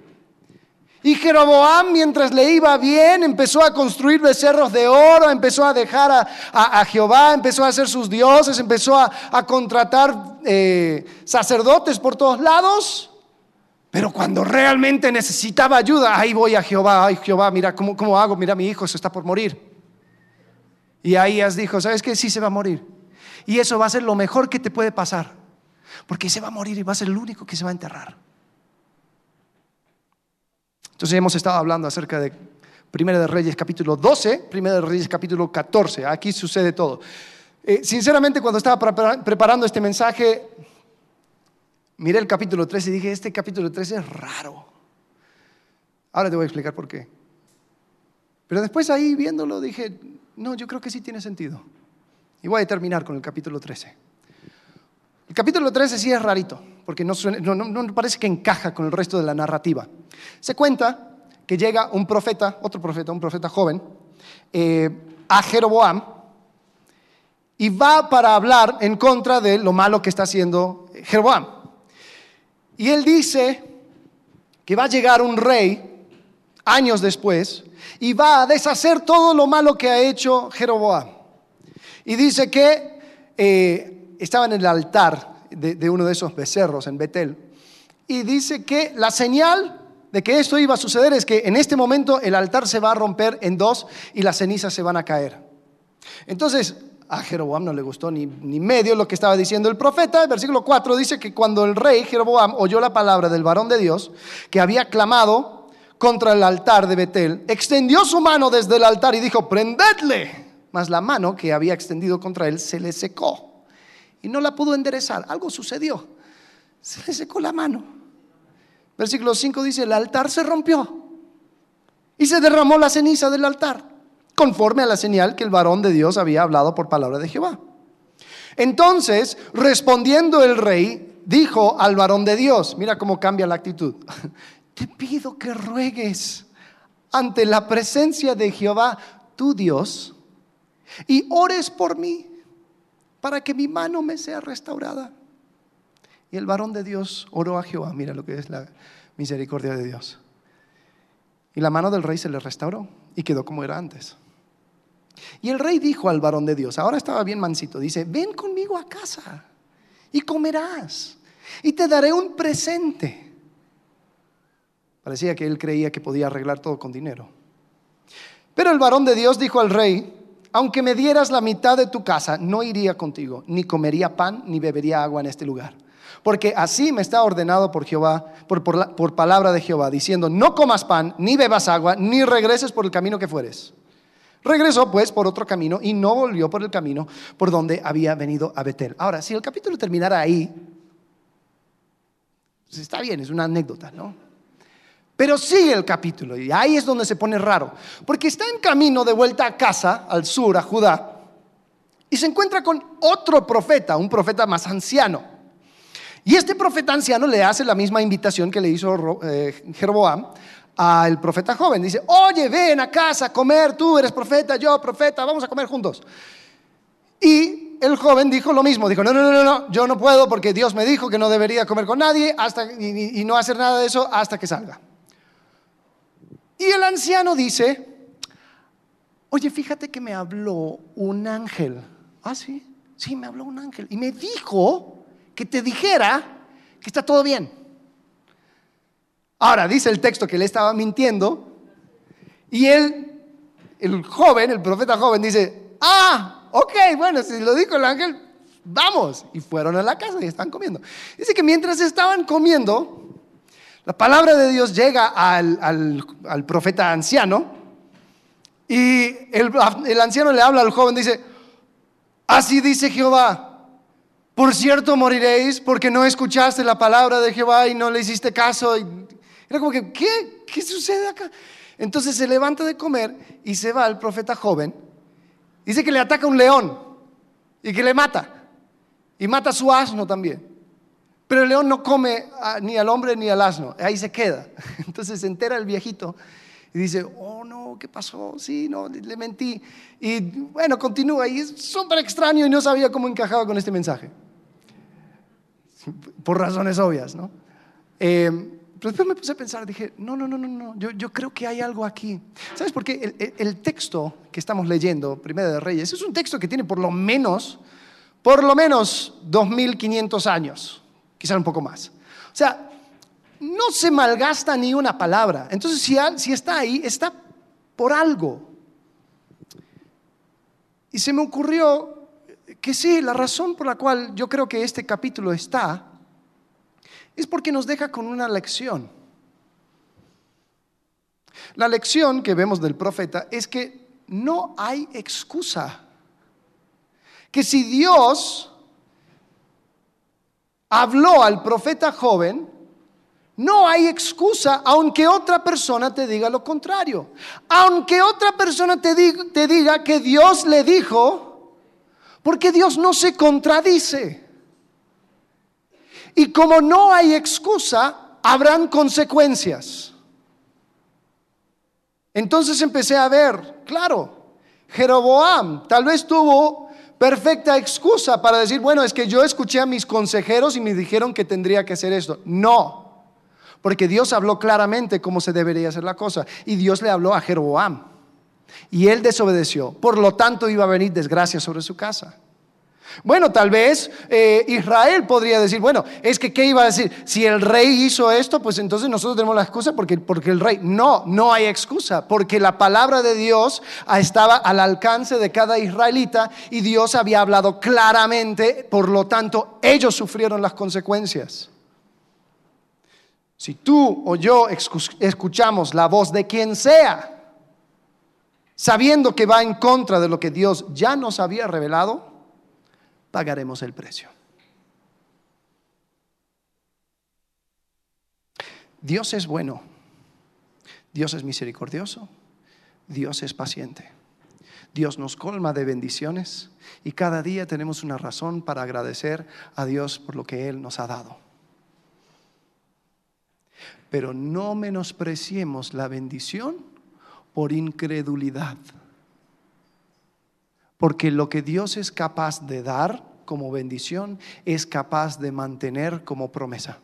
Y Jeroboam, mientras le iba bien, empezó a construir becerros de oro, empezó a dejar a, Jehová, empezó a hacer sus dioses, empezó a, contratar eh, sacerdotes por todos lados. Pero cuando realmente necesitaba ayuda, ahí voy a Jehová, ay Jehová, mira cómo, cómo hago, mira mi hijo se está por morir. Y ahí has dijo, ¿sabes qué? Sí se va a morir. Y eso va a ser lo mejor que te puede pasar. Porque se va a morir y va a ser el único que se va a enterrar. Entonces hemos estado hablando acerca de Primera de Reyes capítulo 12, Primera de Reyes capítulo 14. Aquí sucede todo. Eh, sinceramente, cuando estaba preparando este mensaje, miré el capítulo 13 y dije, este capítulo 13 es raro. Ahora te voy a explicar por qué. Pero después ahí viéndolo dije, no, yo creo que sí tiene sentido. Y voy a terminar con el capítulo 13. El capítulo 13 sí es rarito, porque no, no, parece que encaja con el resto de la narrativa. Se cuenta que llega un profeta, otro profeta, un profeta joven, eh, a Jeroboam y va para hablar en contra de lo malo que está haciendo Jeroboam. Y él dice que va a llegar un rey años después y va a deshacer todo lo malo que ha hecho Jeroboam. Y dice que eh, estaba en el altar de, uno de esos becerros en Betel. Y dice que la señal de que esto iba a suceder es que en este momento el altar se va a romper en dos y las cenizas se van a caer. Entonces, a Jeroboam no le gustó ni, ni, medio lo que estaba diciendo el profeta. El versículo 4 dice que cuando el rey Jeroboam oyó la palabra del varón de Dios, que había clamado contra el altar de Betel, extendió su mano desde el altar y dijo, prendedle. Mas la mano que había extendido contra él se le secó y no la pudo enderezar. Algo sucedió. Se le secó la mano. Versículo 5 dice, el altar se rompió y se derramó la ceniza del altar, conforme a la señal que el varón de Dios había hablado por palabra de Jehová. Entonces, respondiendo el rey, dijo al varón de Dios, mira cómo cambia la actitud, te pido que ruegues ante la presencia de Jehová, tu Dios, y ores por mí para que mi mano me sea restaurada. Y el varón de Dios oró a Jehová, mira lo que es la misericordia de Dios. Y la mano del rey se le restauró y quedó como era antes. Y el rey dijo al varón de Dios, ahora estaba bien mansito, dice, ven conmigo a casa y comerás y te daré un presente. Parecía que él creía que podía arreglar todo con dinero. Pero el varón de Dios dijo al rey, aunque me dieras la mitad de tu casa, no iría contigo, ni comería pan, ni bebería agua en este lugar. Porque así me está ordenado por Jehová, por, palabra de Jehová, diciendo, no comas pan, ni bebas agua, ni regreses por el camino que fueres. Regresó pues por otro camino y no volvió por el camino por donde había venido a Betel. Ahora, si el capítulo terminara ahí, pues está bien, es una anécdota, ¿no? Pero sigue el capítulo y ahí es donde se pone raro, porque está en camino de vuelta a casa, al sur, a Judá, y se encuentra con otro profeta, un profeta más anciano. Y este profeta anciano le hace la misma invitación que le hizo eh, Jeroboam al profeta joven. Dice, oye, ven a casa a comer, tú eres profeta, yo profeta, vamos a comer juntos. Y el joven dijo lo mismo, dijo, no, no, no, no, yo no puedo porque Dios me dijo que no debería comer con nadie hasta, y, y no hacer nada de eso hasta que salga. Y el anciano dice, oye, fíjate que me habló un ángel. Ah, sí, sí, me habló un ángel. Y me dijo que te dijera que está todo bien. Ahora, dice el texto que le estaba mintiendo y él, el joven, el profeta joven, dice, ah, ok, bueno, si lo dijo el ángel, vamos. Y fueron a la casa y están comiendo. Dice que mientras estaban comiendo, la palabra de Dios llega al, profeta anciano y el, el anciano le habla al joven, dice, así dice Jehová, por cierto moriréis porque no escuchaste la palabra de Jehová y no le hiciste caso. Era como que, ¿qué? ¿Qué sucede acá? Entonces se levanta de comer y se va el profeta joven. Dice que le ataca un león y que le mata. Y mata a su asno también. Pero el león no come ni al hombre ni al asno. Ahí se queda. Entonces se entera el viejito y dice, oh no, ¿qué pasó? Sí, no, le mentí. Y bueno, continúa y es súper extraño y no sabía cómo encajaba con este mensaje. Por razones obvias, ¿no? Eh, pero después me puse a pensar, dije, no, no, no, no, no, yo, yo creo que hay algo aquí. ¿Sabes por qué? El, el, texto que estamos leyendo, Primera de Reyes, es un texto que tiene por lo menos, por lo menos 2500 años, quizá un poco más. O sea, no se malgasta ni una palabra. Entonces, si, si está ahí, está por algo. Y se me ocurrió que sí, la razón por la cual yo creo que este capítulo está es porque nos deja con una lección. La lección que vemos del profeta es que no hay excusa. Que si Dios habló al profeta joven, no hay excusa aunque otra persona te diga lo contrario. Aunque otra persona te diga, te diga que Dios le dijo, porque Dios no se contradice. Y como no hay excusa, habrán consecuencias. Entonces empecé a ver, claro, Jeroboam tal vez tuvo perfecta excusa para decir, bueno, es que yo escuché a mis consejeros y me dijeron que tendría que hacer esto. No, porque Dios habló claramente cómo se debería hacer la cosa. Y Dios le habló a Jeroboam. Y él desobedeció. Por lo tanto iba a venir desgracia sobre su casa. Bueno, tal vez eh, Israel podría decir, bueno, es que ¿qué iba a decir? Si el rey hizo esto, pues entonces nosotros tenemos la excusa porque, porque el rey... No, no hay excusa, porque la palabra de Dios estaba al alcance de cada israelita y Dios había hablado claramente, por lo tanto ellos sufrieron las consecuencias. Si tú o yo escuchamos la voz de quien sea, sabiendo que va en contra de lo que Dios ya nos había revelado, pagaremos el precio. Dios es bueno, Dios es misericordioso, Dios es paciente. Dios nos colma de bendiciones y cada día tenemos una razón para agradecer a Dios por lo que Él nos ha dado. Pero no menospreciemos la bendición por incredulidad. Porque lo que Dios es capaz de dar como bendición es capaz de mantener como promesa.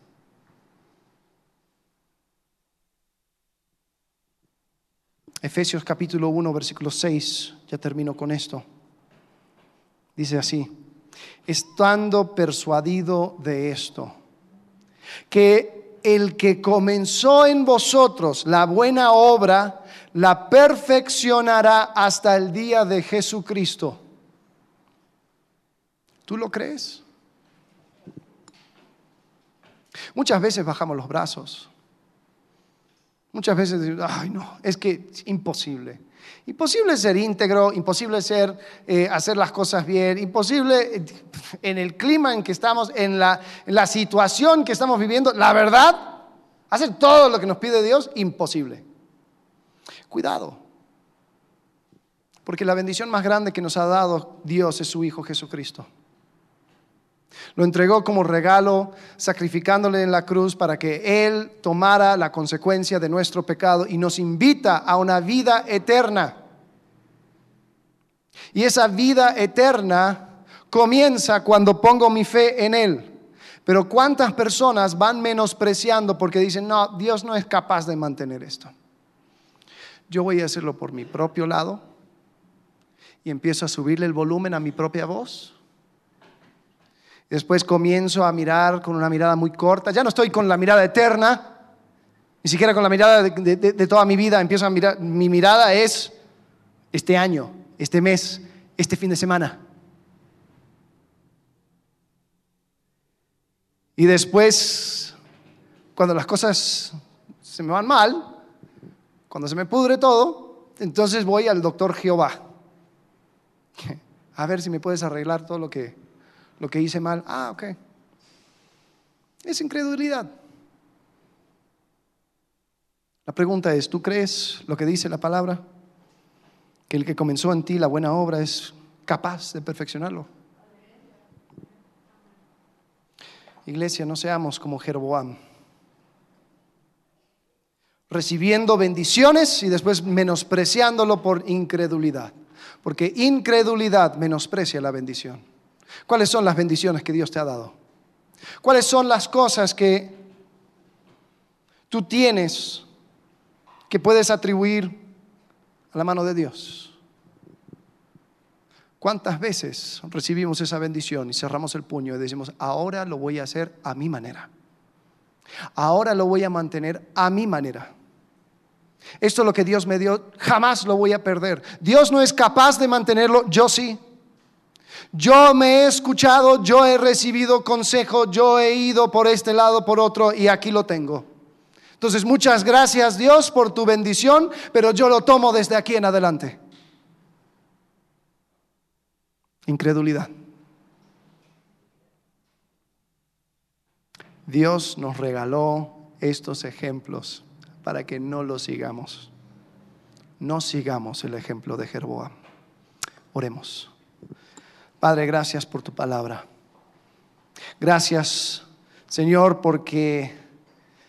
Efesios capítulo 1, versículo 6, ya termino con esto. Dice así, estando persuadido de esto, que el que comenzó en vosotros la buena obra, la perfeccionará hasta el día de Jesucristo. ¿Tú lo crees? Muchas veces bajamos los brazos. Muchas veces ay no, es que es imposible. Imposible ser íntegro, imposible ser, eh, hacer las cosas bien, imposible eh, en el clima en que estamos, en la, en la situación que estamos viviendo. La verdad, hacer todo lo que nos pide Dios, imposible. Cuidado, porque la bendición más grande que nos ha dado Dios es su Hijo Jesucristo. Lo entregó como regalo, sacrificándole en la cruz para que Él tomara la consecuencia de nuestro pecado y nos invita a una vida eterna. Y esa vida eterna comienza cuando pongo mi fe en Él. Pero ¿cuántas personas van menospreciando porque dicen, no, Dios no es capaz de mantener esto? Yo voy a hacerlo por mi propio lado y empiezo a subirle el volumen a mi propia voz Después comienzo a mirar con una mirada muy corta. Ya no estoy con la mirada eterna, ni siquiera con la mirada de, toda mi vida. Empiezo a mirar, mi mirada es este año, este mes, este fin de semana. Y después, cuando las cosas se me van mal, cuando se me pudre todo, entonces voy al doctor Jehová. A ver si me puedes arreglar todo lo que lo que hice mal. Ah, ok. Es incredulidad. La pregunta es, ¿tú crees lo que dice la palabra? Que el que comenzó en ti la buena obra es capaz de perfeccionarlo. Iglesia, no seamos como Jeroboam, recibiendo bendiciones y después menospreciándolo por incredulidad, porque incredulidad menosprecia la bendición. ¿Cuáles son las bendiciones que Dios te ha dado? ¿Cuáles son las cosas que tú tienes que puedes atribuir a la mano de Dios? ¿Cuántas veces recibimos esa bendición y cerramos el puño y decimos, ahora lo voy a hacer a mi manera? Ahora lo voy a mantener a mi manera. Esto es lo que Dios me dio, jamás lo voy a perder. Dios no es capaz de mantenerlo, yo sí. Yo me he escuchado, yo he recibido consejo, yo he ido por este lado, por otro, y aquí lo tengo. Entonces, muchas gracias Dios por tu bendición, pero yo lo tomo desde aquí en adelante. Incredulidad. Dios nos regaló estos ejemplos para que no los sigamos. No sigamos el ejemplo de Jeroboam. Oremos. Padre, gracias por tu palabra. Gracias, Señor, porque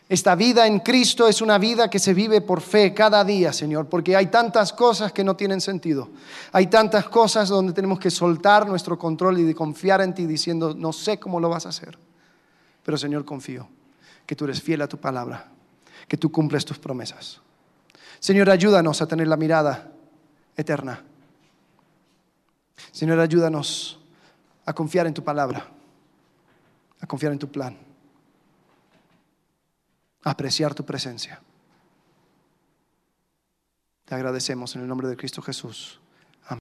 esta vida en Cristo es una vida que se vive por fe cada día, Señor, porque hay tantas cosas que no tienen sentido. Hay tantas cosas donde tenemos que soltar nuestro control y confiar en ti diciendo, no sé cómo lo vas a hacer. Pero, Señor, confío que tú eres fiel a tu palabra, que tú cumples tus promesas. Señor, ayúdanos a tener la mirada eterna Señor, ayúdanos a confiar en tu palabra, a confiar en tu plan, a apreciar tu presencia. Te agradecemos en el nombre de Cristo Jesús.